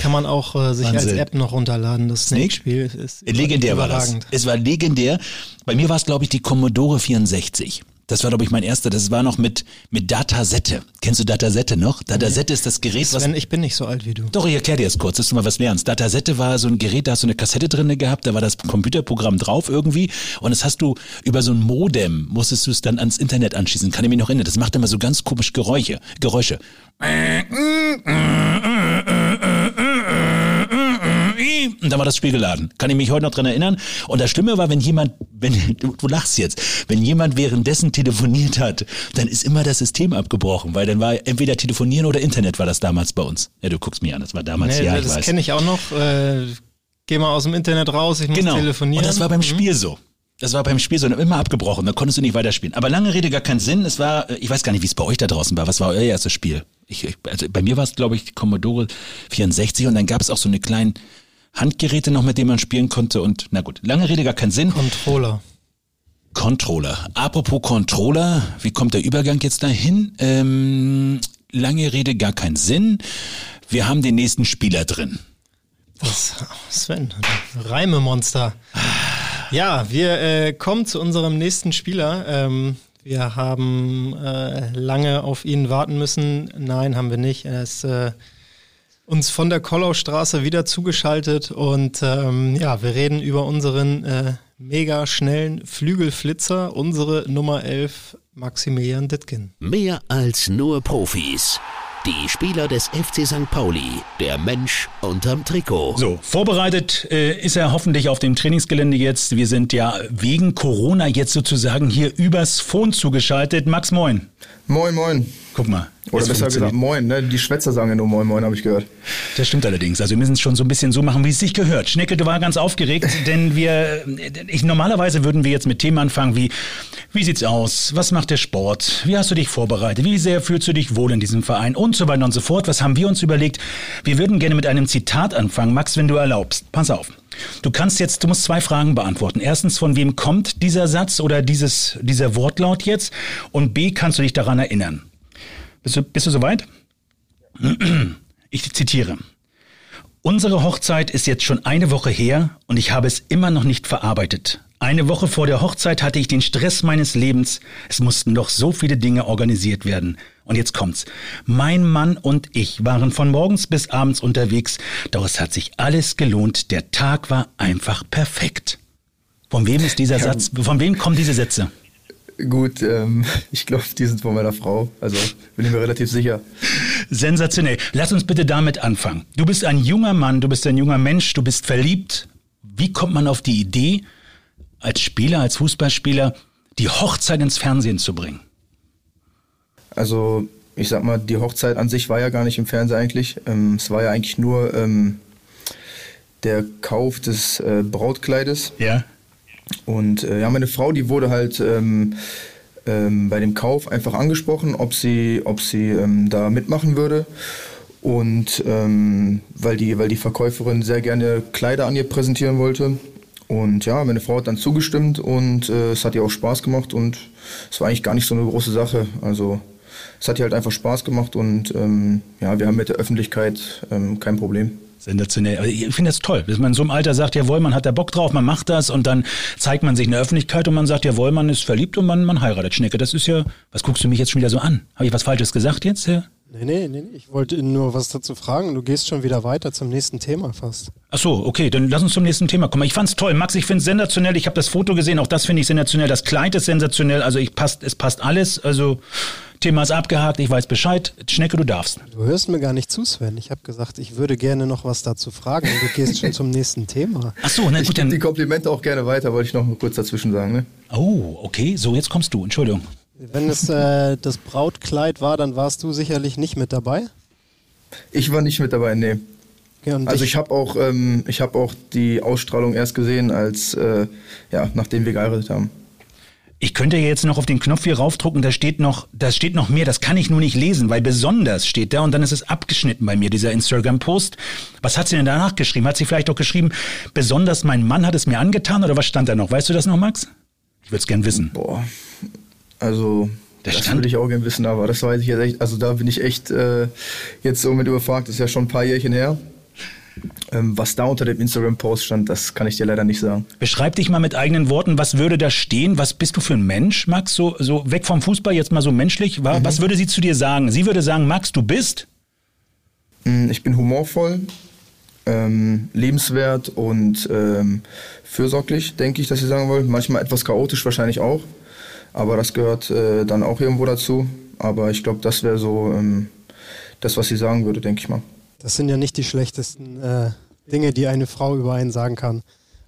Kann man auch äh, sich als Wahnsinn. App noch runterladen. Das Snake? Snake-Spiel ist legendär war das. Es war legendär. Bei mir war es, glaube ich, die Commodore 64. Das war, glaube ich, mein erster. Das war noch mit, mit Datasette. Kennst du Datasette noch? Datasette ist das Gerät, was Sven, ich bin nicht so alt wie du. Doch, ich erkläre dir das kurz, dass du mal was lernst. Datasette war so ein Gerät, da hast du eine Kassette drinne gehabt, da war das Computerprogramm drauf irgendwie und das hast du über so ein Modem, musstest du es dann ans Internet anschließen. Kann ich mich noch erinnern. Das macht immer so ganz komisch Geräusche. Geräusche. Und dann war das Spiel geladen. Kann ich mich heute noch dran erinnern. Und das Schlimme war, wenn jemand, wenn, du, du lachst jetzt, wenn jemand währenddessen telefoniert hat, dann ist immer das System abgebrochen, weil dann war entweder telefonieren oder Internet war das damals bei uns. Ja, du guckst mir an, das war damals, Nee, ja, ich das weiß. kenne ich auch noch. Äh, geh mal aus dem Internet raus, ich muss Genau. telefonieren. Und das war beim Mhm. Spiel so. Das war beim Spiel so, immer abgebrochen, da konntest du nicht weiterspielen. Aber lange Rede, gar keinen Sinn. Es war, äh, ich weiß gar nicht, wie es bei euch da draußen war. Was war euer erstes Spiel? Ich, also bei mir war es, glaube ich, Commodore 64 und dann gab es auch so eine kleinen Handgeräte noch, mit denen man spielen konnte. Und na gut, lange Rede, gar keinen Sinn. Controller. Controller. Apropos Controller, wie kommt der Übergang jetzt dahin? Ähm, lange Rede, gar keinen Sinn. Wir haben den nächsten Spieler drin. Das, Sven, Reimemonster. Ja, wir äh, kommen zu unserem nächsten Spieler. Ähm, wir haben äh, lange auf ihn warten müssen. Nein, haben wir nicht. Er ist äh, uns von der Kollaustraße wieder zugeschaltet und ähm, ja, wir reden über unseren äh, mega schnellen Flügelflitzer, unsere Nummer 11, Maximilian Dittgen. Mehr als nur Profis. Die Spieler des FC St. Pauli, der Mensch unterm Trikot. So, vorbereitet äh, ist er hoffentlich auf dem Trainingsgelände jetzt. Wir sind ja wegen Corona jetzt sozusagen hier übers Phone zugeschaltet. Max, moin. Moin, moin. Guck mal. Oder es besser gesagt, moin, ne? Die Schwätzer sagen ja nur moin, moin, habe ich gehört. Das stimmt allerdings. Also wir müssen es schon so ein bisschen so machen, wie es sich gehört. Schnecke, du war ganz aufgeregt, denn wir, ich, normalerweise würden wir jetzt mit Themen anfangen wie, wie sieht's aus? Was macht der Sport? Wie hast du dich vorbereitet? Wie sehr fühlst du dich wohl in diesem Verein? Und so weiter und so fort. Was haben wir uns überlegt? Wir würden gerne mit einem Zitat anfangen. Max, wenn du erlaubst. Pass auf. Du kannst jetzt, du musst zwei Fragen beantworten. Erstens, von wem kommt dieser Satz oder dieses, dieser Wortlaut jetzt? Und B, kannst du dich daran erinnern? Bist du, bist du soweit? Ich zitiere. Unsere Hochzeit ist jetzt schon eine Woche her und ich habe es immer noch nicht verarbeitet. Eine Woche vor der Hochzeit hatte ich den Stress meines Lebens. Es mussten doch so viele Dinge organisiert werden. Und jetzt kommt's. Mein Mann und ich waren von morgens bis abends unterwegs, doch es hat sich alles gelohnt. Der Tag war einfach perfekt. Von wem ist dieser Ja. Satz, von wem kommen diese Sätze? Gut, ähm, ich glaube, die sind von meiner Frau. Also bin ich mir relativ sicher. Sensationell. Lass uns bitte damit anfangen. Du bist ein junger Mann, du bist ein junger Mensch, du bist verliebt. Wie kommt man auf die Idee, als Spieler, als Fußballspieler, die Hochzeit ins Fernsehen zu bringen? Also ich sag mal, die Hochzeit an sich war ja gar nicht im Fernsehen eigentlich. Ähm, es war ja eigentlich nur ähm, der Kauf des äh, Brautkleides. Ja. Und äh, ja, meine Frau, die wurde halt ähm, ähm, bei dem Kauf einfach angesprochen, ob sie, ob sie ähm, da mitmachen würde. Und ähm, weil, die, weil die Verkäuferin sehr gerne Kleider an ihr präsentieren wollte. Und ja, meine Frau hat dann zugestimmt und äh, es hat ihr auch Spaß gemacht und es war eigentlich gar nicht so eine große Sache. Also es hat ihr halt einfach Spaß gemacht und ähm, ja, wir haben mit der Öffentlichkeit ähm, kein Problem. Sensationell. Ich finde das toll, dass man in so einem Alter sagt, jawohl, man hat da Bock drauf, man macht das und dann zeigt man sich in der Öffentlichkeit und man sagt, jawohl, man ist verliebt und man, man heiratet. Schnecke, das ist ja, was guckst du mich jetzt schon wieder so an? Habe ich was Falsches gesagt jetzt? Herr? Nee, nee, nee, nee. ich wollte nur was dazu fragen. Du gehst schon wieder weiter zum nächsten Thema fast. Ach so, okay, dann lass uns zum nächsten Thema kommen. Ich fand's toll, Max, ich find's sensationell. Ich habe das Foto gesehen, auch das finde ich sensationell. Das Kleid ist sensationell, also ich passt, es passt alles. Also Thema ist abgehakt, ich weiß Bescheid. Schnecke, du darfst. Du hörst mir gar nicht zu, Sven. Ich habe gesagt, ich würde gerne noch was dazu fragen du gehst schon zum nächsten Thema. Ach so, na Ich gut, gebe die dann. Komplimente auch gerne weiter, wollte ich noch mal kurz dazwischen sagen. Ne? Oh, okay, so jetzt kommst du. Entschuldigung. Wenn es äh, das Brautkleid war, dann warst du sicherlich nicht mit dabei. Ich war nicht mit dabei, nee. Okay, Also ich habe auch, ähm, ich habe auch die Ausstrahlung erst gesehen, als äh, ja, nachdem wir geheiratet haben. Ich könnte ja jetzt noch auf den Knopf hier raufdrucken, da steht noch, da steht noch mehr, das kann ich nur nicht lesen, weil besonders steht da und dann ist es abgeschnitten bei mir, dieser Instagram-Post. Was hat sie denn danach geschrieben? Hat sie vielleicht auch geschrieben, besonders mein Mann hat es mir angetan oder was stand da noch? Weißt du das noch, Max? Ich würde es gern wissen. Boah, also Da das würde ich auch gerne wissen, aber das weiß ich jetzt echt, also da bin ich echt äh, jetzt so mit überfragt, das ist ja schon ein paar Jährchen her. Ähm, was da unter dem Instagram-Post stand, das kann ich dir leider nicht sagen. Beschreib dich mal mit eigenen Worten, was würde da stehen? Was bist du für ein Mensch, Max? So, so weg vom Fußball, jetzt mal so menschlich. Wa- Was würde sie zu dir sagen? Sie würde sagen, Max, du bist? Mm, Ich bin humorvoll, ähm, lebenswert und ähm, fürsorglich, denke ich, dass Sie sagen wollen. Manchmal etwas chaotisch wahrscheinlich auch, aber das gehört äh, dann auch irgendwo dazu. Aber ich glaube, das wäre so ähm, das, was sie sagen würde, denke ich mal. Das sind ja nicht die schlechtesten äh, Dinge, die eine Frau über einen sagen kann.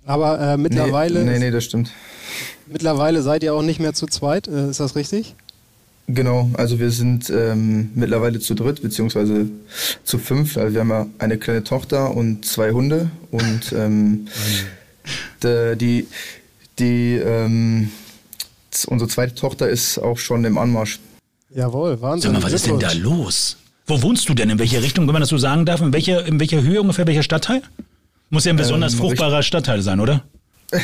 Aber äh, mittlerweile, Nee, nee, nee, das stimmt. mittlerweile seid ihr auch nicht mehr zu zweit, äh, ist das richtig? Genau, also wir sind ähm, mittlerweile zu dritt, beziehungsweise zu fünf. Also wir haben ja eine kleine Tochter und zwei Hunde. Und ähm, de, die, die ähm, unsere zweite Tochter ist auch schon im Anmarsch. Jawohl, Wahnsinn. Sag mal, was ist denn da los? Wo wohnst du denn? In welcher Richtung, wenn man das so sagen darf? In welcher, in welcher Höhe ungefähr, welcher Stadtteil? Muss ja ein besonders Ähm, fruchtbarer Stadtteil sein, oder?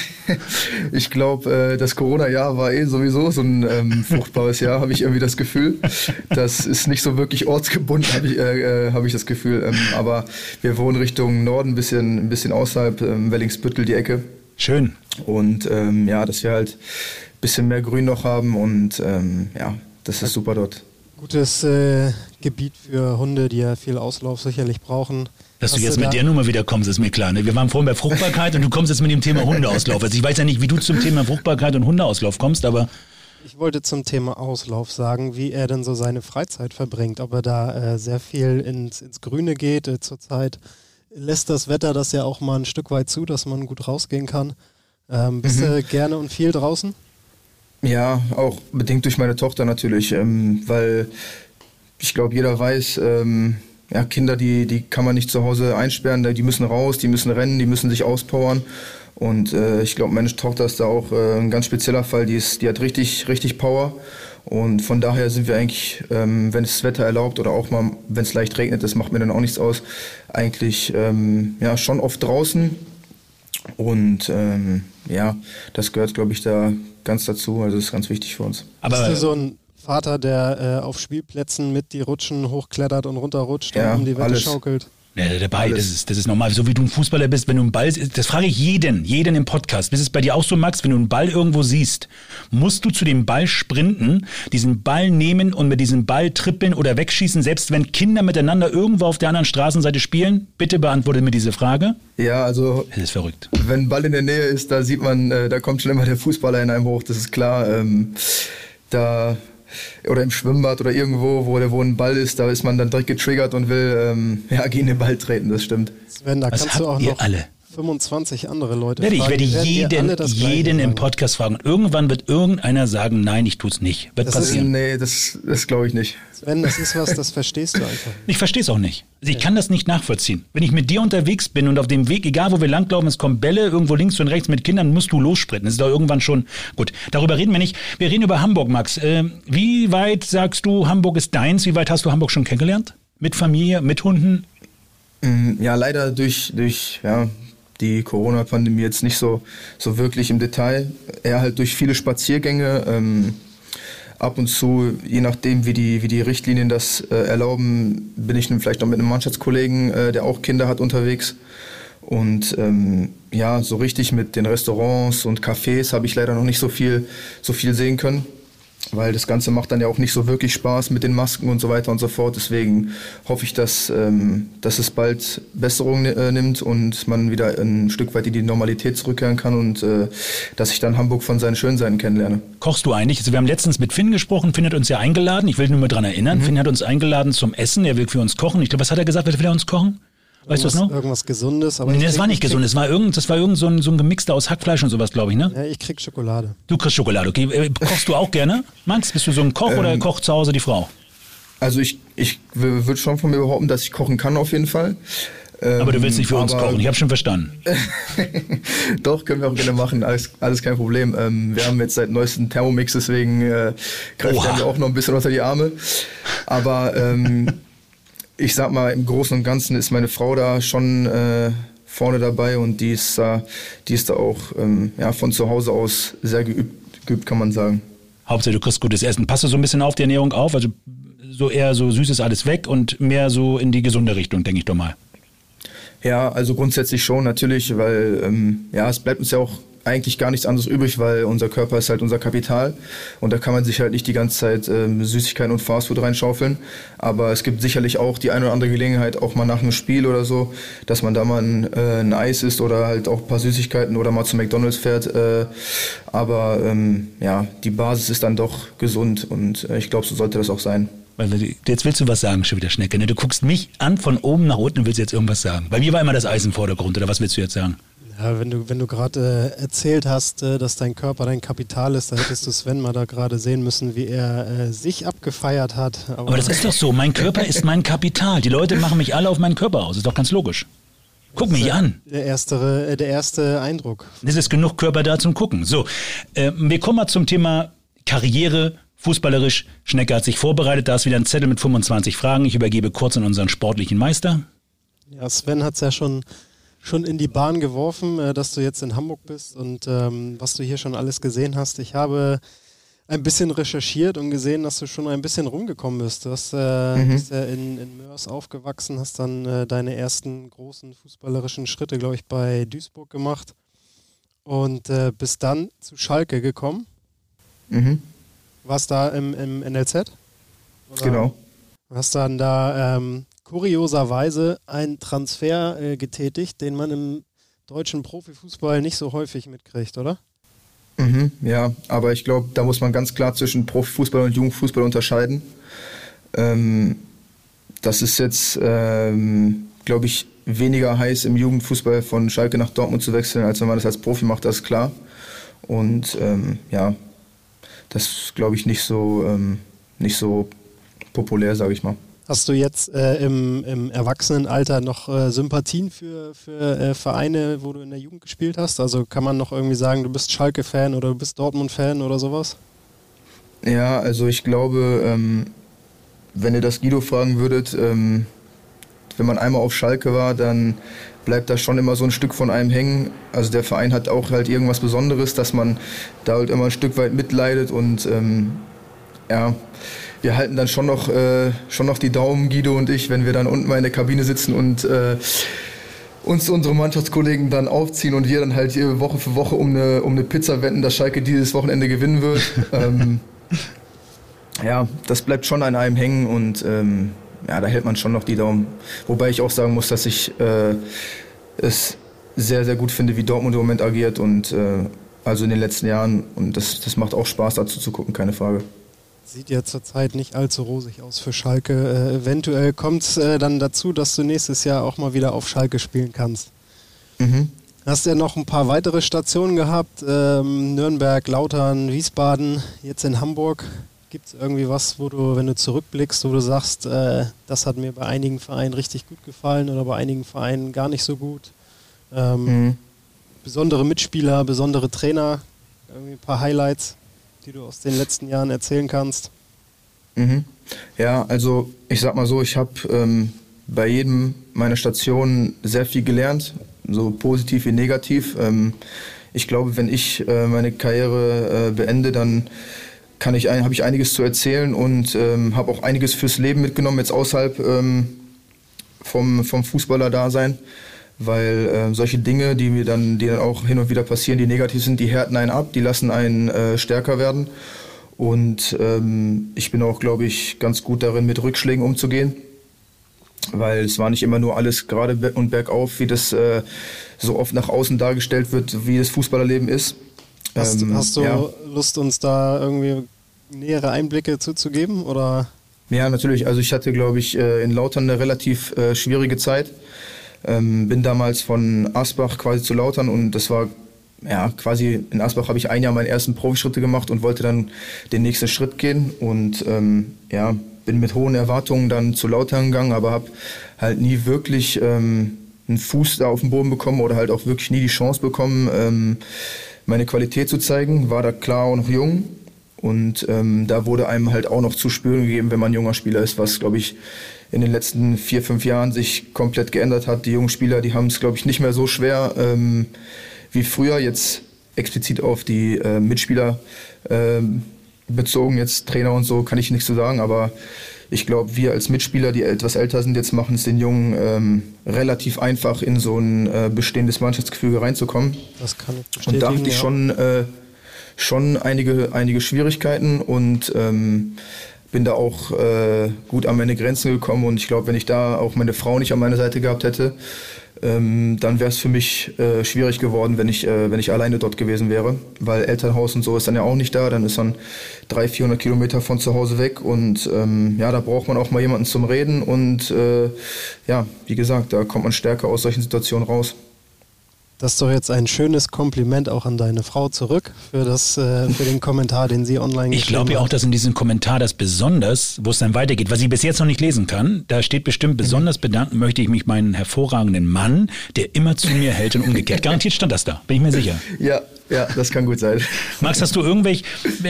Ich glaube, äh, das Corona-Jahr war eh sowieso so ein ähm, fruchtbares Jahr, habe ich irgendwie das Gefühl. Das ist nicht so wirklich ortsgebunden, habe ich, äh, äh, hab ich das Gefühl. Ähm, aber wir wohnen Richtung Norden, ein bisschen, ein bisschen außerhalb, ähm, Wellingsbüttel, die Ecke. Schön. Und ähm, ja, dass wir halt ein bisschen mehr Grün noch haben und ähm, ja, das ist super dort. Gutes äh, Gebiet für Hunde, die ja viel Auslauf sicherlich brauchen. Dass du jetzt mit der Nummer wieder kommst, ist mir klar. Ne? Wir waren vorhin bei Fruchtbarkeit und du kommst jetzt mit dem Thema Hundeauslauf. Also ich weiß ja nicht, wie du zum Thema Fruchtbarkeit und Hundeauslauf kommst, aber Ich wollte zum Thema Auslauf sagen, wie er denn so seine Freizeit verbringt, ob er da äh, sehr viel ins, ins Grüne geht. Äh, zurzeit lässt das Wetter das ja auch mal ein Stück weit zu, dass man gut rausgehen kann. Ähm, bist du gerne und viel draußen? Ja, auch bedingt durch meine Tochter natürlich, ähm, weil ich glaube, jeder weiß, ähm, ja, Kinder, die, die kann man nicht zu Hause einsperren, die müssen raus, die müssen rennen, die müssen sich auspowern. Und äh, ich glaube, meine Tochter ist da auch äh, ein ganz spezieller Fall, die, ist, die hat richtig, richtig Power. Und von daher sind wir eigentlich, ähm, wenn es das Wetter erlaubt oder auch mal, wenn es leicht regnet, das macht mir dann auch nichts aus, eigentlich ähm, ja, schon oft draußen. Und ähm, ja, das gehört, glaube ich, da ganz dazu. Also das ist ganz wichtig für uns. Bist aber du so ein Vater, der äh, auf Spielplätzen mit die Rutschen hochklettert und runterrutscht Ja, und um die Wette alles. schaukelt? Ja, dabei, das ist, das ist normal. So wie du ein Fußballer bist, wenn du einen Ball, das frage ich jeden, jeden im Podcast. Ist es bei dir auch so, Max, wenn du einen Ball irgendwo siehst, musst du zu dem Ball sprinten, diesen Ball nehmen und mit diesem Ball trippeln oder wegschießen, selbst wenn Kinder miteinander irgendwo auf der anderen Straßenseite spielen? Bitte beantworte mir diese Frage. Ja, also. Es ist verrückt. Wenn ein Ball in der Nähe ist, da sieht man, äh, da kommt schon immer der Fußballer in einem hoch, das ist klar. Ähm, da oder im Schwimmbad oder irgendwo, wo, der, wo ein Ball ist, da ist man dann direkt getriggert und will ähm, ja, gegen den Ball treten, das stimmt. Sven, da Was kannst du auch noch alle? 25 andere Leute Werde ich fragen. werde werden dir jeden, jeden im. Podcast fragen. Und irgendwann wird irgendeiner sagen, nein, ich tut's nicht. Wird Das ist- passieren. Nee, das, das glaube ich nicht. Sven, das ist was, das verstehst du einfach. Ich verstehe es auch nicht. Also ich kann das nicht nachvollziehen. Wenn ich mit dir unterwegs bin und auf dem Weg, egal wo wir langlaufen, es kommen Bälle irgendwo links und rechts mit Kindern, musst du lossprinten. Das ist doch irgendwann schon gut. Darüber reden wir nicht. Wir reden über Hamburg, Max. Äh, wie weit sagst du, Hamburg ist deins? Wie weit hast du Hamburg schon kennengelernt? Mit Familie, mit Hunden? Mm, Ja, leider durch, durch ja, die Corona-Pandemie jetzt nicht so, so wirklich im Detail. Eher halt durch viele Spaziergänge. Ähm, ab und zu, je nachdem, wie die, wie die Richtlinien das äh, erlauben, bin ich vielleicht noch mit einem Mannschaftskollegen, äh, der auch Kinder hat, unterwegs. Und ähm, ja, so richtig mit den Restaurants und Cafés habe ich leider noch nicht so viel, so viel sehen können. Weil das Ganze macht dann ja auch nicht so wirklich Spaß mit den Masken und so weiter und so fort. Deswegen hoffe ich, dass, ähm, dass es bald Besserung äh, nimmt und man wieder ein Stück weit in die Normalität zurückkehren kann und äh, dass ich dann Hamburg von seinen Schönseiten kennenlerne. Kochst du eigentlich? Also wir haben letztens mit Finn gesprochen. Finn hat uns ja eingeladen. Ich will nur mal dran erinnern. Finn hat uns eingeladen zum Essen. Er will für uns kochen. Ich glaube, was hat er gesagt? Will er uns kochen? Weißt du Irgendwas, noch? irgendwas Gesundes, aber Nee, das krieg- war nicht gesund. Das war irgend, das war irgend so ein, so ein Gemixter aus Hackfleisch und sowas, glaube ich, ne? Ja, ich krieg Schokolade. Du kriegst Schokolade, okay. Äh, Kochst du auch gerne? Max, bist du so ein Koch oder Ähm, kocht zu Hause die Frau? Also ich, ich würde schon von mir behaupten, dass ich kochen kann auf jeden Fall. Ähm, Aber du willst nicht für uns kochen. Ich habe schon verstanden. Doch, können wir auch gerne machen, alles, alles kein Problem. Ähm, wir haben jetzt seit neuestem Thermomix, deswegen äh, greife ich dann auch noch ein bisschen unter die Arme. Aber ähm, ich sag mal, im Großen und Ganzen ist meine Frau da schon äh, vorne dabei und die ist da, die ist da auch ähm, ja, von zu Hause aus sehr geübt, geübt, kann man sagen. Hauptsache, du kriegst gutes Essen. Passt du so ein bisschen auf die Ernährung auf? Also so eher so süßes alles weg und mehr so in die gesunde Richtung, denke ich doch mal. Ja, also grundsätzlich schon natürlich, weil ähm, ja, es bleibt uns ja auch eigentlich gar nichts anderes übrig, weil unser Körper ist halt unser Kapital und da kann man sich halt nicht die ganze Zeit ähm, Süßigkeiten und Fastfood reinschaufeln. Aber es gibt sicherlich auch die eine oder andere Gelegenheit, auch mal nach einem Spiel oder so, dass man da mal ein, äh, ein Eis isst oder halt auch ein paar Süßigkeiten oder mal zu McDonalds fährt. Äh, aber ähm, ja, die Basis ist dann doch gesund und äh, ich glaube, so sollte das auch sein. Wir- Jetzt willst du was sagen, schon wieder Schnecke. Ne? Du guckst mich an von oben nach unten und willst jetzt irgendwas sagen. Bei mir war immer das Eis im Vordergrund, oder was willst du jetzt sagen? Ja, wenn du, wenn du gerade äh, erzählt hast, äh, dass dein Körper dein Kapital ist, da hättest du Sven mal da gerade sehen müssen, wie er äh, sich abgefeiert hat. Aber das ist doch so, mein Körper ist mein Kapital. Die Leute machen mich alle auf meinen Körper aus. Ist doch ganz logisch. Guck mich an. der erste, äh, der erste Eindruck. Es ist genug Körper da zum Gucken. So, äh, wir kommen mal zum Thema Karriere. Fußballerisch. Schnecke hat sich vorbereitet. Da ist wieder ein Zettel mit 25 Fragen. Ich übergebe kurz an unseren sportlichen Meister. Ja, Sven hat es ja schon, schon in die Bahn geworfen, äh, dass du jetzt in Hamburg bist und ähm, was du hier schon alles gesehen hast. Ich habe ein bisschen recherchiert und gesehen, dass du schon ein bisschen rumgekommen bist. Du hast, äh, Mhm. bist ja in, in Mörs aufgewachsen, hast dann äh, deine ersten großen fußballerischen Schritte, glaube ich, bei Duisburg gemacht und äh, bist dann zu Schalke gekommen. Mhm. Warst da im, im NLZ? Oder Genau. Hast dann da ähm, kurioserweise einen Transfer äh, getätigt, den man im deutschen Profifußball nicht so häufig mitkriegt, oder? Mhm, ja, aber ich glaube, da muss man ganz klar zwischen Profifußball und Jugendfußball unterscheiden. Ähm, das ist jetzt, ähm, glaube ich, weniger heiß im Jugendfußball von Schalke nach Dortmund zu wechseln, als wenn man das als Profi macht, das ist klar. Und ähm, ja, das ist, glaube ich, nicht so, ähm, nicht so populär, sage ich mal. Hast du jetzt äh, im, im Erwachsenenalter noch äh, Sympathien für, für äh, Vereine, wo du in der Jugend gespielt hast? Also kann man noch irgendwie sagen, du bist Schalke-Fan oder du bist Dortmund-Fan oder sowas? Ja, also ich glaube, ähm, wenn ihr das Guido fragen würdet, ähm, wenn man einmal auf Schalke war, dann bleibt da schon immer so ein Stück von einem hängen. Also der Verein hat auch halt irgendwas Besonderes, dass man da halt immer ein Stück weit mitleidet und ähm, ja, wir halten dann schon noch, äh, schon noch die Daumen, Guido und ich, wenn wir dann unten mal in der Kabine sitzen und äh, uns unsere Mannschaftskollegen dann aufziehen und wir dann halt Woche für Woche um eine, um eine Pizza wetten, dass Schalke dieses Wochenende gewinnen wird. ähm, ja, das bleibt schon an einem hängen und ähm, ja, da hält man schon noch die Daumen. Wobei ich auch sagen muss, dass ich äh, es sehr, sehr gut finde, wie Dortmund im Moment agiert und äh, also in den letzten Jahren und das, das macht auch Spaß dazu zu gucken, keine Frage. Sieht ja zurzeit nicht allzu rosig aus für Schalke. Äh, eventuell kommt es äh, dann dazu, dass du nächstes Jahr auch mal wieder auf Schalke spielen kannst. Mhm. Hast ja noch ein paar weitere Stationen gehabt. Ähm, Nürnberg, Lautern, Wiesbaden, jetzt in Hamburg. Gibt es irgendwie was, wo du, wenn du zurückblickst, wo du sagst, äh, das hat mir bei einigen Vereinen richtig gut gefallen oder bei einigen Vereinen gar nicht so gut? Ähm, mhm. Besondere Mitspieler, besondere Trainer, irgendwie ein paar Highlights die du aus den letzten Jahren erzählen kannst? Mhm. Ja, also ich sag mal so, ich habe ähm, bei jedem meiner Stationen sehr viel gelernt, so positiv wie negativ. Ähm, ich glaube, wenn ich äh, meine Karriere äh, beende, dann kann ich habe ich einiges zu erzählen und ähm, habe auch einiges fürs Leben mitgenommen, jetzt außerhalb ähm, vom, vom Fußballer-Dasein weil äh, solche Dinge, die mir dann, die dann auch hin und wieder passieren, die negativ sind, die härten einen ab, die lassen einen äh, stärker werden. Und ähm, ich bin auch, glaube ich, ganz gut darin, mit Rückschlägen umzugehen, weil es war nicht immer nur alles gerade und bergauf, wie das äh, so oft nach außen dargestellt wird, wie das Fußballerleben ist. Hast, ähm, hast du ja. Lust, uns da irgendwie nähere Einblicke zuzugeben? Oder? Ja, natürlich. Also ich hatte, glaube ich, äh, in Lautern eine relativ äh, schwierige Zeit ähm, bin damals von Asbach quasi zu Lautern und das war ja quasi in Asbach habe ich ein Jahr meine ersten Profischritte gemacht und wollte dann den nächsten Schritt gehen und ähm, ja bin mit hohen Erwartungen dann zu Lautern gegangen, aber habe halt nie wirklich ähm, einen Fuß da auf den Boden bekommen oder halt auch wirklich nie die Chance bekommen, ähm, meine Qualität zu zeigen. War da klar auch noch jung und ähm, da wurde einem halt auch noch zu spüren gegeben, wenn man junger Spieler ist, was glaube ich in den letzten vier, fünf Jahren sich komplett geändert hat. Die jungen Spieler, die haben es, glaube ich, nicht mehr so schwer ähm, wie früher. Jetzt explizit auf die äh, Mitspieler ähm, bezogen, jetzt Trainer und so, kann ich nichts zu sagen, aber ich glaube, wir als Mitspieler, die etwas älter sind, jetzt machen es den Jungen ähm, relativ einfach, in so ein äh, bestehendes Mannschaftsgefüge reinzukommen. Das kann ich. Und da hatte ich schon, äh, schon einige, einige Schwierigkeiten und ähm, bin da auch äh, gut an meine Grenzen gekommen und ich glaube, wenn ich da auch meine Frau nicht an meiner Seite gehabt hätte, ähm, dann wäre es für mich äh, schwierig geworden, wenn ich, äh, wenn ich alleine dort gewesen wäre, weil Elternhaus und so ist dann ja auch nicht da, dann ist man 300, 400 Kilometer von zu Hause weg und ähm, ja, da braucht man auch mal jemanden zum Reden und äh, ja, wie gesagt, da kommt man stärker aus solchen Situationen raus. Das ist doch jetzt ein schönes Kompliment auch an deine Frau zurück für, das, äh, für den Kommentar, den sie online Ich glaube ja auch, dass in diesem Kommentar das besonders, wo es dann weitergeht, was ich bis jetzt noch nicht lesen kann, da steht bestimmt, besonders bedanken möchte ich mich meinen hervorragenden Mann, der immer zu mir hält und umgekehrt. Garantiert stand das da, bin ich mir sicher. Ja, ja, das kann gut sein. Max, hast du, irgendwelche,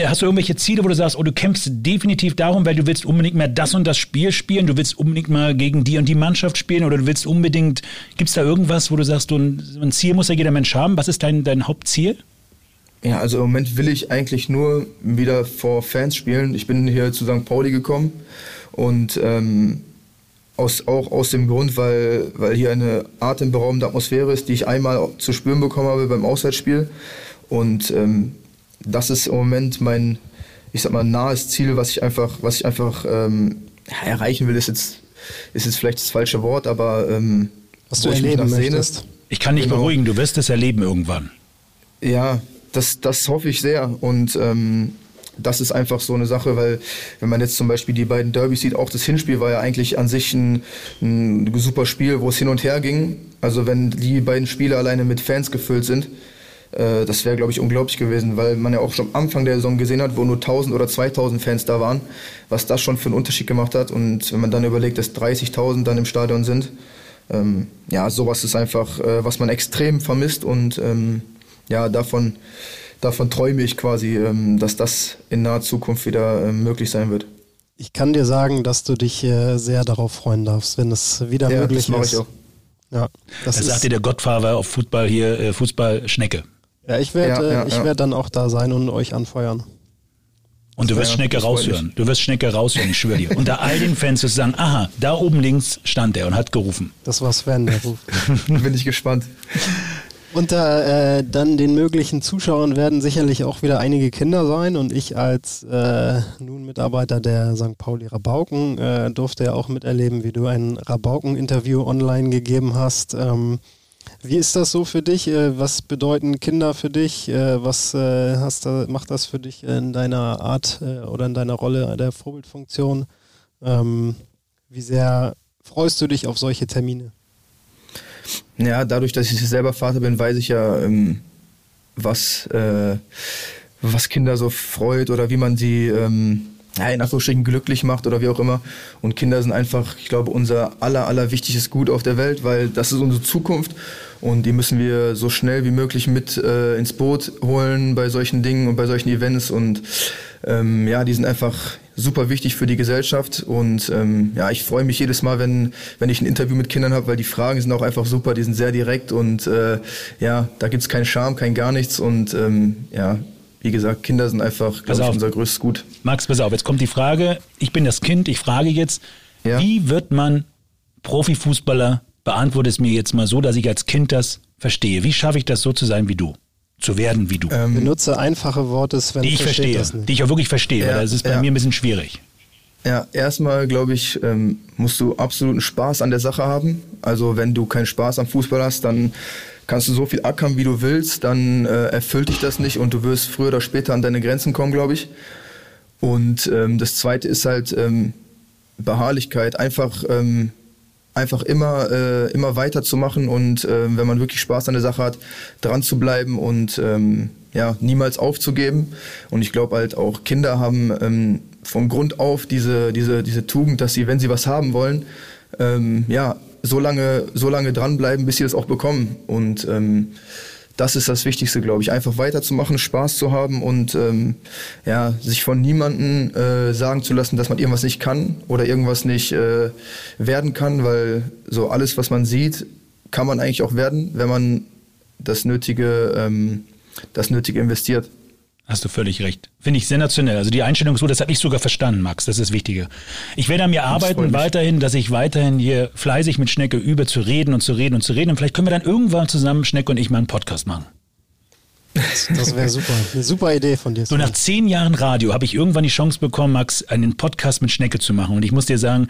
hast du irgendwelche Ziele, wo du sagst, oh, du kämpfst definitiv darum, weil du willst unbedingt mehr das und das Spiel spielen, du willst unbedingt mal gegen die und die Mannschaft spielen oder du willst unbedingt, gibt es da irgendwas, wo du sagst, du, ein Ziel muss ja jeder Mensch haben. Was ist dein, dein Hauptziel? Ja, also im Moment will ich eigentlich nur wieder vor Fans spielen. Ich bin hier zu St. Pauli gekommen und ähm, aus, auch aus dem Grund, weil, weil hier eine atemberaubende Atmosphäre ist, die ich einmal zu spüren bekommen habe beim Auswärtsspiel. Und ähm, das ist im Moment mein, ich sag mal, nahes Ziel, was ich einfach, was ich einfach ähm, erreichen will, ist jetzt, ist jetzt vielleicht das falsche Wort, aber ähm, was du erleben möchtest. Ich kann dich genau. beruhigen, du wirst es erleben irgendwann. Ja, das, das hoffe ich sehr. Und ähm, das ist einfach so eine Sache, weil wenn man jetzt zum Beispiel die beiden Derbys sieht, auch das Hinspiel war ja eigentlich an sich ein, ein super Spiel, wo es hin und her ging. Also wenn die beiden Spiele alleine mit Fans gefüllt sind, äh, das wäre, glaube ich, unglaublich gewesen, weil man ja auch schon am Anfang der Saison gesehen hat, wo nur 1000 oder 2000 Fans da waren, was das schon für einen Unterschied gemacht hat. Und wenn man dann überlegt, dass 30.000 dann im Stadion sind, ähm, ja, sowas ist einfach, äh, was man extrem vermisst und ähm, ja, davon, davon träume ich quasi, ähm, dass das in naher Zukunft wieder ähm, möglich sein wird. Ich kann dir sagen, dass du dich äh, sehr darauf freuen darfst, wenn es wieder ja, möglich das ist. Ich auch. Ja, das da sagt dir der Gottfahrer auf Fußball hier, äh, Fußball Schnecke. Ja, ich werde ja, ja, ich werd dann auch da sein und euch anfeuern. Und du wirst Ja, Schnecke raushören. Du wirst Schnecke raushören, ich schwöre dir. Unter all den Fans wirst du sagen, aha, da oben links stand er und hat gerufen. Das war Sven, der Ruf. Bin ich gespannt. Unter äh, dann den möglichen Zuschauern werden sicherlich auch wieder einige Kinder sein und ich als äh, nun Mitarbeiter der St. Pauli Rabauken äh, durfte ja auch miterleben, wie du ein Rabauken-Interview online gegeben hast. Ähm, wie ist das so für dich? Äh, was bedeuten Kinder für dich? Äh, was äh, hast du, macht das für dich in deiner Art oder in deiner Rolle der Vorbildfunktion? Ähm, wie sehr freust du dich auf solche Termine? Ja, dadurch, dass ich selber Vater bin, weiß ich ja, ähm, was, was Kinder so freut oder wie man sie ähm, ja, in Anführungsstrichen glücklich macht oder wie auch immer. Und Kinder sind einfach, ich glaube, unser aller, aller wichtigstes Gut auf der Welt, weil das ist unsere Zukunft. Und die müssen wir so schnell wie möglich mit äh, ins Boot holen bei solchen Dingen und bei solchen Events. Und ähm, ja, die sind einfach super wichtig für die Gesellschaft. Und ähm, ja, ich freue mich jedes Mal, wenn, wenn ich ein Interview mit Kindern habe, weil die Fragen sind auch einfach super, die sind sehr direkt. Und äh, ja, da gibt's keinen Charme, kein gar nichts. Und ähm, ja, wie gesagt, Kinder sind einfach, Pass glaube ich, unser größtes Gut. Max, pass auf, jetzt kommt die Frage, ich bin das Kind, ich frage jetzt, Ja. wie wird man Profifußballer? Beantworte es mir jetzt mal so, dass ich als Kind das verstehe. Wie schaffe ich das so zu sein wie du? Zu werden wie du? Ähm, Benutze einfache Worte, Sven die ich verstehe, das nicht. die ich auch wirklich verstehe, Ja, weil das ist bei ja. mir ein bisschen schwierig. Ja, erstmal glaube ich, ähm, musst du absoluten Spaß an der Sache haben. Also wenn du keinen Spaß am Fußball hast, dann kannst du so viel ackern, wie du willst, dann äh, erfüllt dich das nicht und du wirst früher oder später an deine Grenzen kommen, glaube ich. Und ähm, das Zweite ist halt ähm, Beharrlichkeit, einfach ähm, einfach immer äh, immer weiterzumachen und äh, wenn man wirklich Spaß an der Sache hat, dran zu bleiben und ähm, ja niemals aufzugeben. Und ich glaube halt auch Kinder haben ähm, von Grund auf diese diese diese Tugend, dass sie, wenn sie was haben wollen, ähm, ja so lange so lange dranbleiben, bis sie es auch bekommen. Und ähm, das ist das Wichtigste, glaube ich. Einfach weiterzumachen, Spaß zu haben und ähm, ja, sich von niemandem äh, sagen zu lassen, dass man irgendwas nicht kann oder irgendwas nicht äh, werden kann, weil so alles, was man sieht, kann man eigentlich auch werden, wenn man das Nötige, ähm, das Nötige investiert. Hast du völlig recht. Finde ich sensationell. Also die Einstellung ist so, das habe ich sogar verstanden, Max. Das ist das Wichtige. Ich werde an mir arbeiten freut mich. weiterhin, dass ich weiterhin hier fleißig mit Schnecke übe, zu reden und zu reden und zu reden. Und vielleicht können wir dann irgendwann zusammen, Schnecke und ich, mal einen Podcast machen. Das wäre super. Eine super Idee von dir. So nach zehn Jahren Radio habe ich irgendwann die Chance bekommen, Max, einen Podcast mit Schnecke zu machen. Und ich muss dir sagen,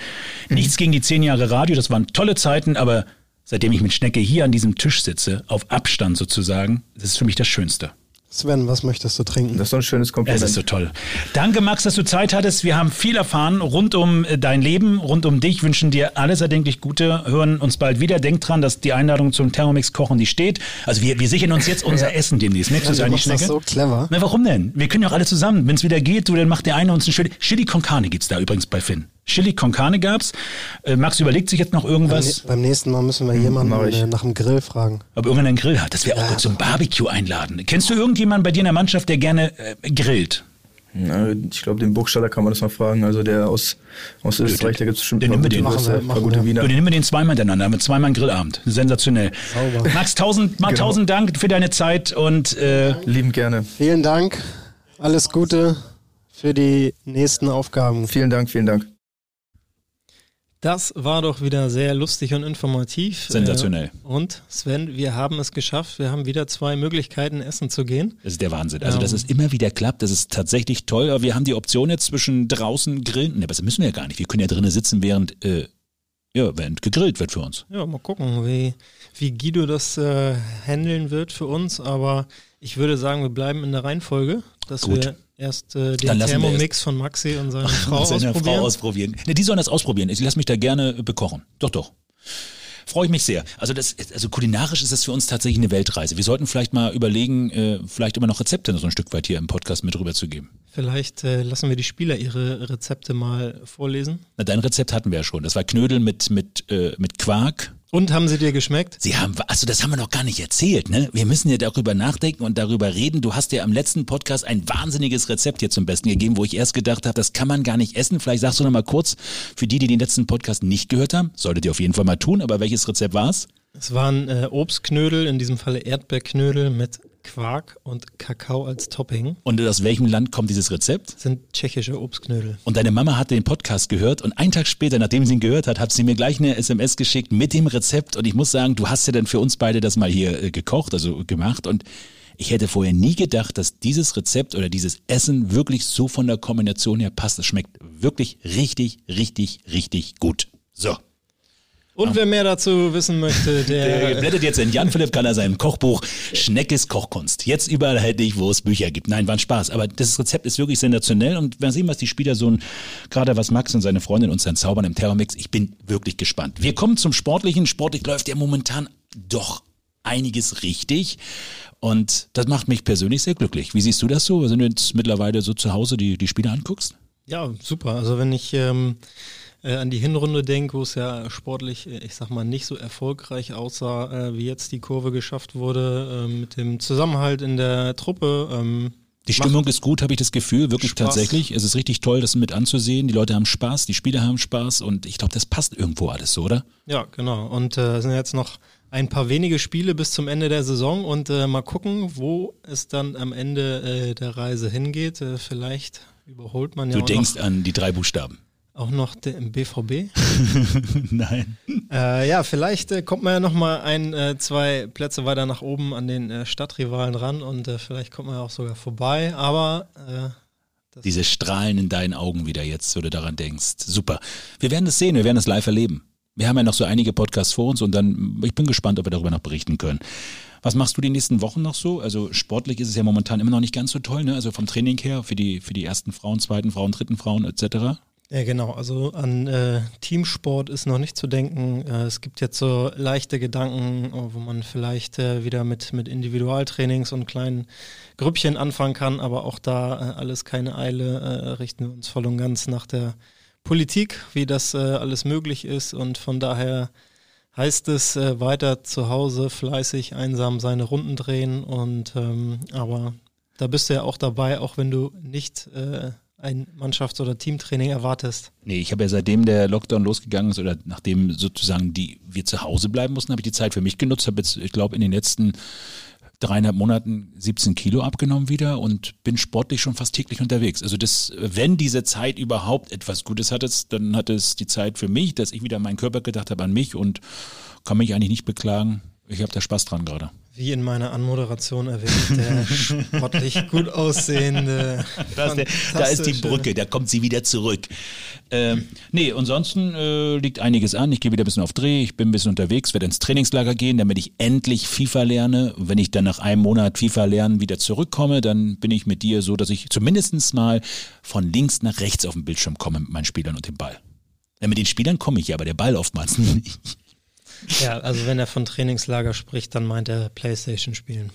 nichts gegen die zehn Jahre Radio, das waren tolle Zeiten, aber seitdem ich mit Schnecke hier an diesem Tisch sitze, auf Abstand sozusagen, das ist für mich das Schönste. Sven, was möchtest du trinken? Das ist doch ein schönes Kompliment. Es ist so toll. Danke, Max, dass du Zeit hattest. Wir haben viel erfahren rund um äh, dein Leben, rund um dich. Wünschen dir alles erdenklich Gute. Hören uns bald wieder. Denk dran, dass die Einladung zum Thermomix kochen, die steht. Also wir, wir sichern uns jetzt unser Essen demnächst. Merkst du das du eigentlich, machst das Schnecke? so clever. Na, warum denn? Wir können ja auch alle zusammen. Wenn es wieder geht, du, dann macht der eine uns ein Chili. Chili con Carne gibt's da übrigens bei Finn. Chili con Carne gab's. Äh, Max überlegt sich jetzt noch Beim, irgendwas, beim nächsten Mal müssen wir jemanden ich. äh, nach dem Grill fragen. ob irgendeinen Grill hat. Das wäre auch gut zum Barbecue einladen. Kennst du irgendjemanden bei dir in der Mannschaft, der gerne äh, grillt? Ja, ich glaube, den Burgstaller kann man das mal fragen. Also der aus, aus Österreich, da gibt es bestimmt Den nehmen wir paar den. gute Machen wir, machen gute wir. Wiener. Den nehmen wir den zweimal hintereinander, haben wir zweimal einen Grillabend. Sensationell. Sauber. Max, tausend, mal Genau. tausend Dank für deine Zeit und äh, Liebend gerne. Vielen Dank. Alles Gute für die nächsten Aufgaben. Vielen Dank, vielen Dank. Das war doch wieder sehr lustig und informativ. Sensationell. Äh, Und Sven, wir haben es geschafft. Wir haben wieder zwei Möglichkeiten, essen zu gehen. das ist der Wahnsinn. Also, Ja. dass es immer wieder klappt, das ist tatsächlich toll. Aber wir haben die Option jetzt zwischen draußen grillen. Ne, besser müssen wir ja gar nicht. Wir können ja drinnen sitzen, während, äh, ja, während gegrillt wird für uns. Ja, mal gucken, wie, wie Guido das äh, handeln wird für uns. Aber ich würde sagen, wir bleiben in der Reihenfolge, dass Gut. wir erst äh, den Thermomix von Maxi und seiner Frau Seine ausprobieren. Frau ausprobieren. Ne, die sollen das ausprobieren. Ich lasse mich da gerne bekochen. Doch, doch. Freue ich mich sehr. Also das, also kulinarisch ist das für uns tatsächlich eine Weltreise. Wir sollten vielleicht mal überlegen, äh, vielleicht immer noch Rezepte so ein Stück weit hier im Podcast mit rüberzugeben. Vielleicht äh, lassen wir die Spieler ihre Rezepte mal vorlesen. Na, dein Rezept hatten wir ja schon. Das war Knödel mit, mit, äh, mit Quark. Und haben sie dir geschmeckt? Sie haben, also das haben wir noch gar nicht erzählt, ne? Wir müssen ja darüber nachdenken und darüber reden. Du hast ja am letzten Podcast ein wahnsinniges Rezept hier zum Besten gegeben, wo ich erst gedacht habe, das kann man gar nicht essen. Vielleicht sagst du noch mal kurz, für die, die den letzten Podcast nicht gehört haben, solltet ihr auf jeden Fall mal tun, aber welches Rezept war's? Es waren äh, Obstknödel, in diesem Falle Erdbeerknödel mit Quark und Kakao als Topping. Und aus welchem Land kommt dieses Rezept? Das sind tschechische Obstknödel. Und deine Mama hat den Podcast gehört und einen Tag später, nachdem sie ihn gehört hat, hat sie mir gleich eine SMS geschickt mit dem Rezept. Und ich muss sagen, du hast ja dann für uns beide das mal hier äh, gekocht, also gemacht. Und ich hätte vorher nie gedacht, dass dieses Rezept oder dieses Essen wirklich so von der Kombination her passt. Es schmeckt wirklich richtig, richtig, richtig gut. So. Und wer mehr dazu wissen möchte, der, Der blättert jetzt in Jan Philipp Kaller seinem Kochbuch Schneckes Kochkunst. Jetzt überall erhältlich, wo es Bücher gibt. Nein, war ein Spaß. Aber das Rezept ist wirklich sensationell und wir sehen, was die Spieler so ein, gerade was Max und seine Freundin uns dann zaubern im Terrormix. Ich bin wirklich gespannt. Wir kommen zum Sportlichen. Sportlich läuft ja momentan doch einiges richtig. Und das macht mich persönlich sehr glücklich. Wie siehst du das so? Wenn du jetzt mittlerweile so zu Hause die, die Spiele anguckst? Ja, super. Also wenn ich ähm, äh, an die Hinrunde denke, wo es ja sportlich, äh, ich sag mal, nicht so erfolgreich aussah, äh, wie jetzt die Kurve geschafft wurde, äh, mit dem Zusammenhalt in der Truppe. Ähm, Die Stimmung ist gut, habe ich das Gefühl, wirklich Spaß. tatsächlich. Es ist richtig toll, das mit anzusehen. Die Leute haben Spaß, die Spieler haben Spaß und ich glaube, das passt irgendwo alles so, oder? Ja, genau. Und äh, es sind jetzt noch ein paar wenige Spiele bis zum Ende der Saison und äh, mal gucken, wo es dann am Ende der Reise hingeht. Vielleicht überholt man ja Du denkst an die drei Buchstaben. Auch noch den BVB. Nein. Äh, ja, vielleicht äh, kommt man ja noch mal ein, äh, zwei Plätze weiter nach oben an den äh, Stadtrivalen ran und äh, vielleicht kommt man ja auch sogar vorbei. Aber äh, Diese Strahlen in deinen Augen wieder jetzt, wo du daran denkst. Super. Wir werden es sehen, wir werden es live erleben. Wir haben ja noch so einige Podcasts vor uns und dann, ich bin gespannt, ob wir darüber noch berichten können. Was machst du die nächsten Wochen noch so? Also sportlich ist es ja momentan immer noch nicht ganz so toll, ne? Also vom Training her für die, für die ersten Frauen, zweiten Frauen, dritten Frauen etc. Ja, genau. Also an äh, Teamsport ist noch nicht zu denken. Äh, es gibt jetzt so leichte Gedanken, äh, wo man vielleicht äh, wieder mit, mit Individualtrainings und kleinen Grüppchen anfangen kann, aber auch da äh, alles keine Eile. Äh, richten wir uns voll und ganz nach der Politik, wie das alles möglich ist. Und von daher heißt es weiter zu Hause fleißig einsam seine Runden drehen. Und ähm, aber da bist du ja auch dabei, auch wenn du nicht ein Mannschafts- oder Teamtraining erwartest. Nee, ich habe ja seitdem der Lockdown losgegangen ist oder nachdem sozusagen die wir zu Hause bleiben mussten, habe ich die Zeit für mich genutzt, habe jetzt, ich glaube, in den letzten dreieinhalb Monaten 17 Kilo abgenommen wieder und bin sportlich schon fast täglich unterwegs. Also das, wenn diese Zeit überhaupt etwas Gutes hat, dann hat es die Zeit für mich, dass ich wieder an meinen Körper gedacht habe, an mich und kann mich eigentlich nicht beklagen. Ich habe da Spaß dran gerade. Wie in meiner Anmoderation erwähnt, der sportlich gut aussehende. Da ist, der, da ist die Brücke, da kommt sie wieder zurück. Ähm, nee, ansonsten äh, liegt einiges an. Ich gehe wieder ein bisschen auf Dreh, ich bin ein bisschen unterwegs, werde ins Trainingslager gehen, damit ich endlich FIFA lerne. Und wenn ich dann nach einem Monat FIFA lernen wieder zurückkomme, dann bin ich mit dir so, dass ich zumindest mal von links nach rechts auf den Bildschirm komme mit meinen Spielern und dem Ball. Ja, mit den Spielern komme ich ja, aber der Ball oftmals nicht. Ja, also wenn er von Trainingslager spricht, dann meint er Playstation spielen.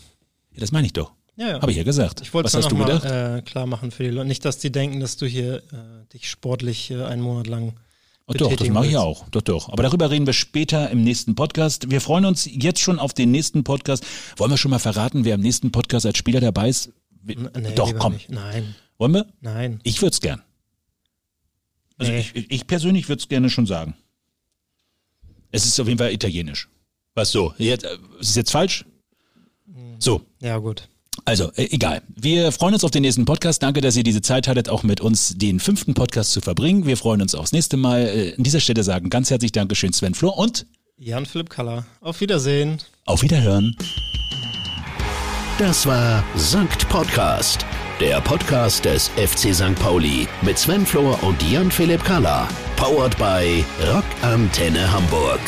Ja, das meine ich doch. Ja, ja. Habe ich ja gesagt. Ich wollte es hast du noch gedacht? mal äh, klar machen für die Leute. Nicht, dass die denken, dass du hier äh, dich sportlich äh, einen Monat lang Ach doch, das mache ich auch. Doch, doch. Aber darüber reden wir später im nächsten Podcast. Wir freuen uns jetzt schon auf den nächsten Podcast. Wollen wir schon mal verraten, wer im nächsten Podcast als Spieler dabei ist? N- nee, doch, komm. Nicht. Nein, Wollen wir? nein. Ich würde es gern. Also Nee. ich, ich persönlich würde es gerne schon sagen. Es ist auf jeden Fall italienisch. Was so? Jetzt, äh, ist es jetzt falsch? So, Ja, gut. also, äh, egal. Wir freuen uns auf den nächsten Podcast. Danke, dass ihr diese Zeit hattet, auch mit uns den fünften Podcast zu verbringen. Wir freuen uns aufs nächste Mal. Äh, an dieser Stelle sagen ganz herzlich Dankeschön, Sven Flor, und Jan-Philipp Kaller. Auf Wiedersehen. auf Wiederhören. Das war Sankt Podcast, der Podcast des FC St. Pauli mit Sven Flor und Jan Philipp Kalla. Powered by Rock Antenne Hamburg.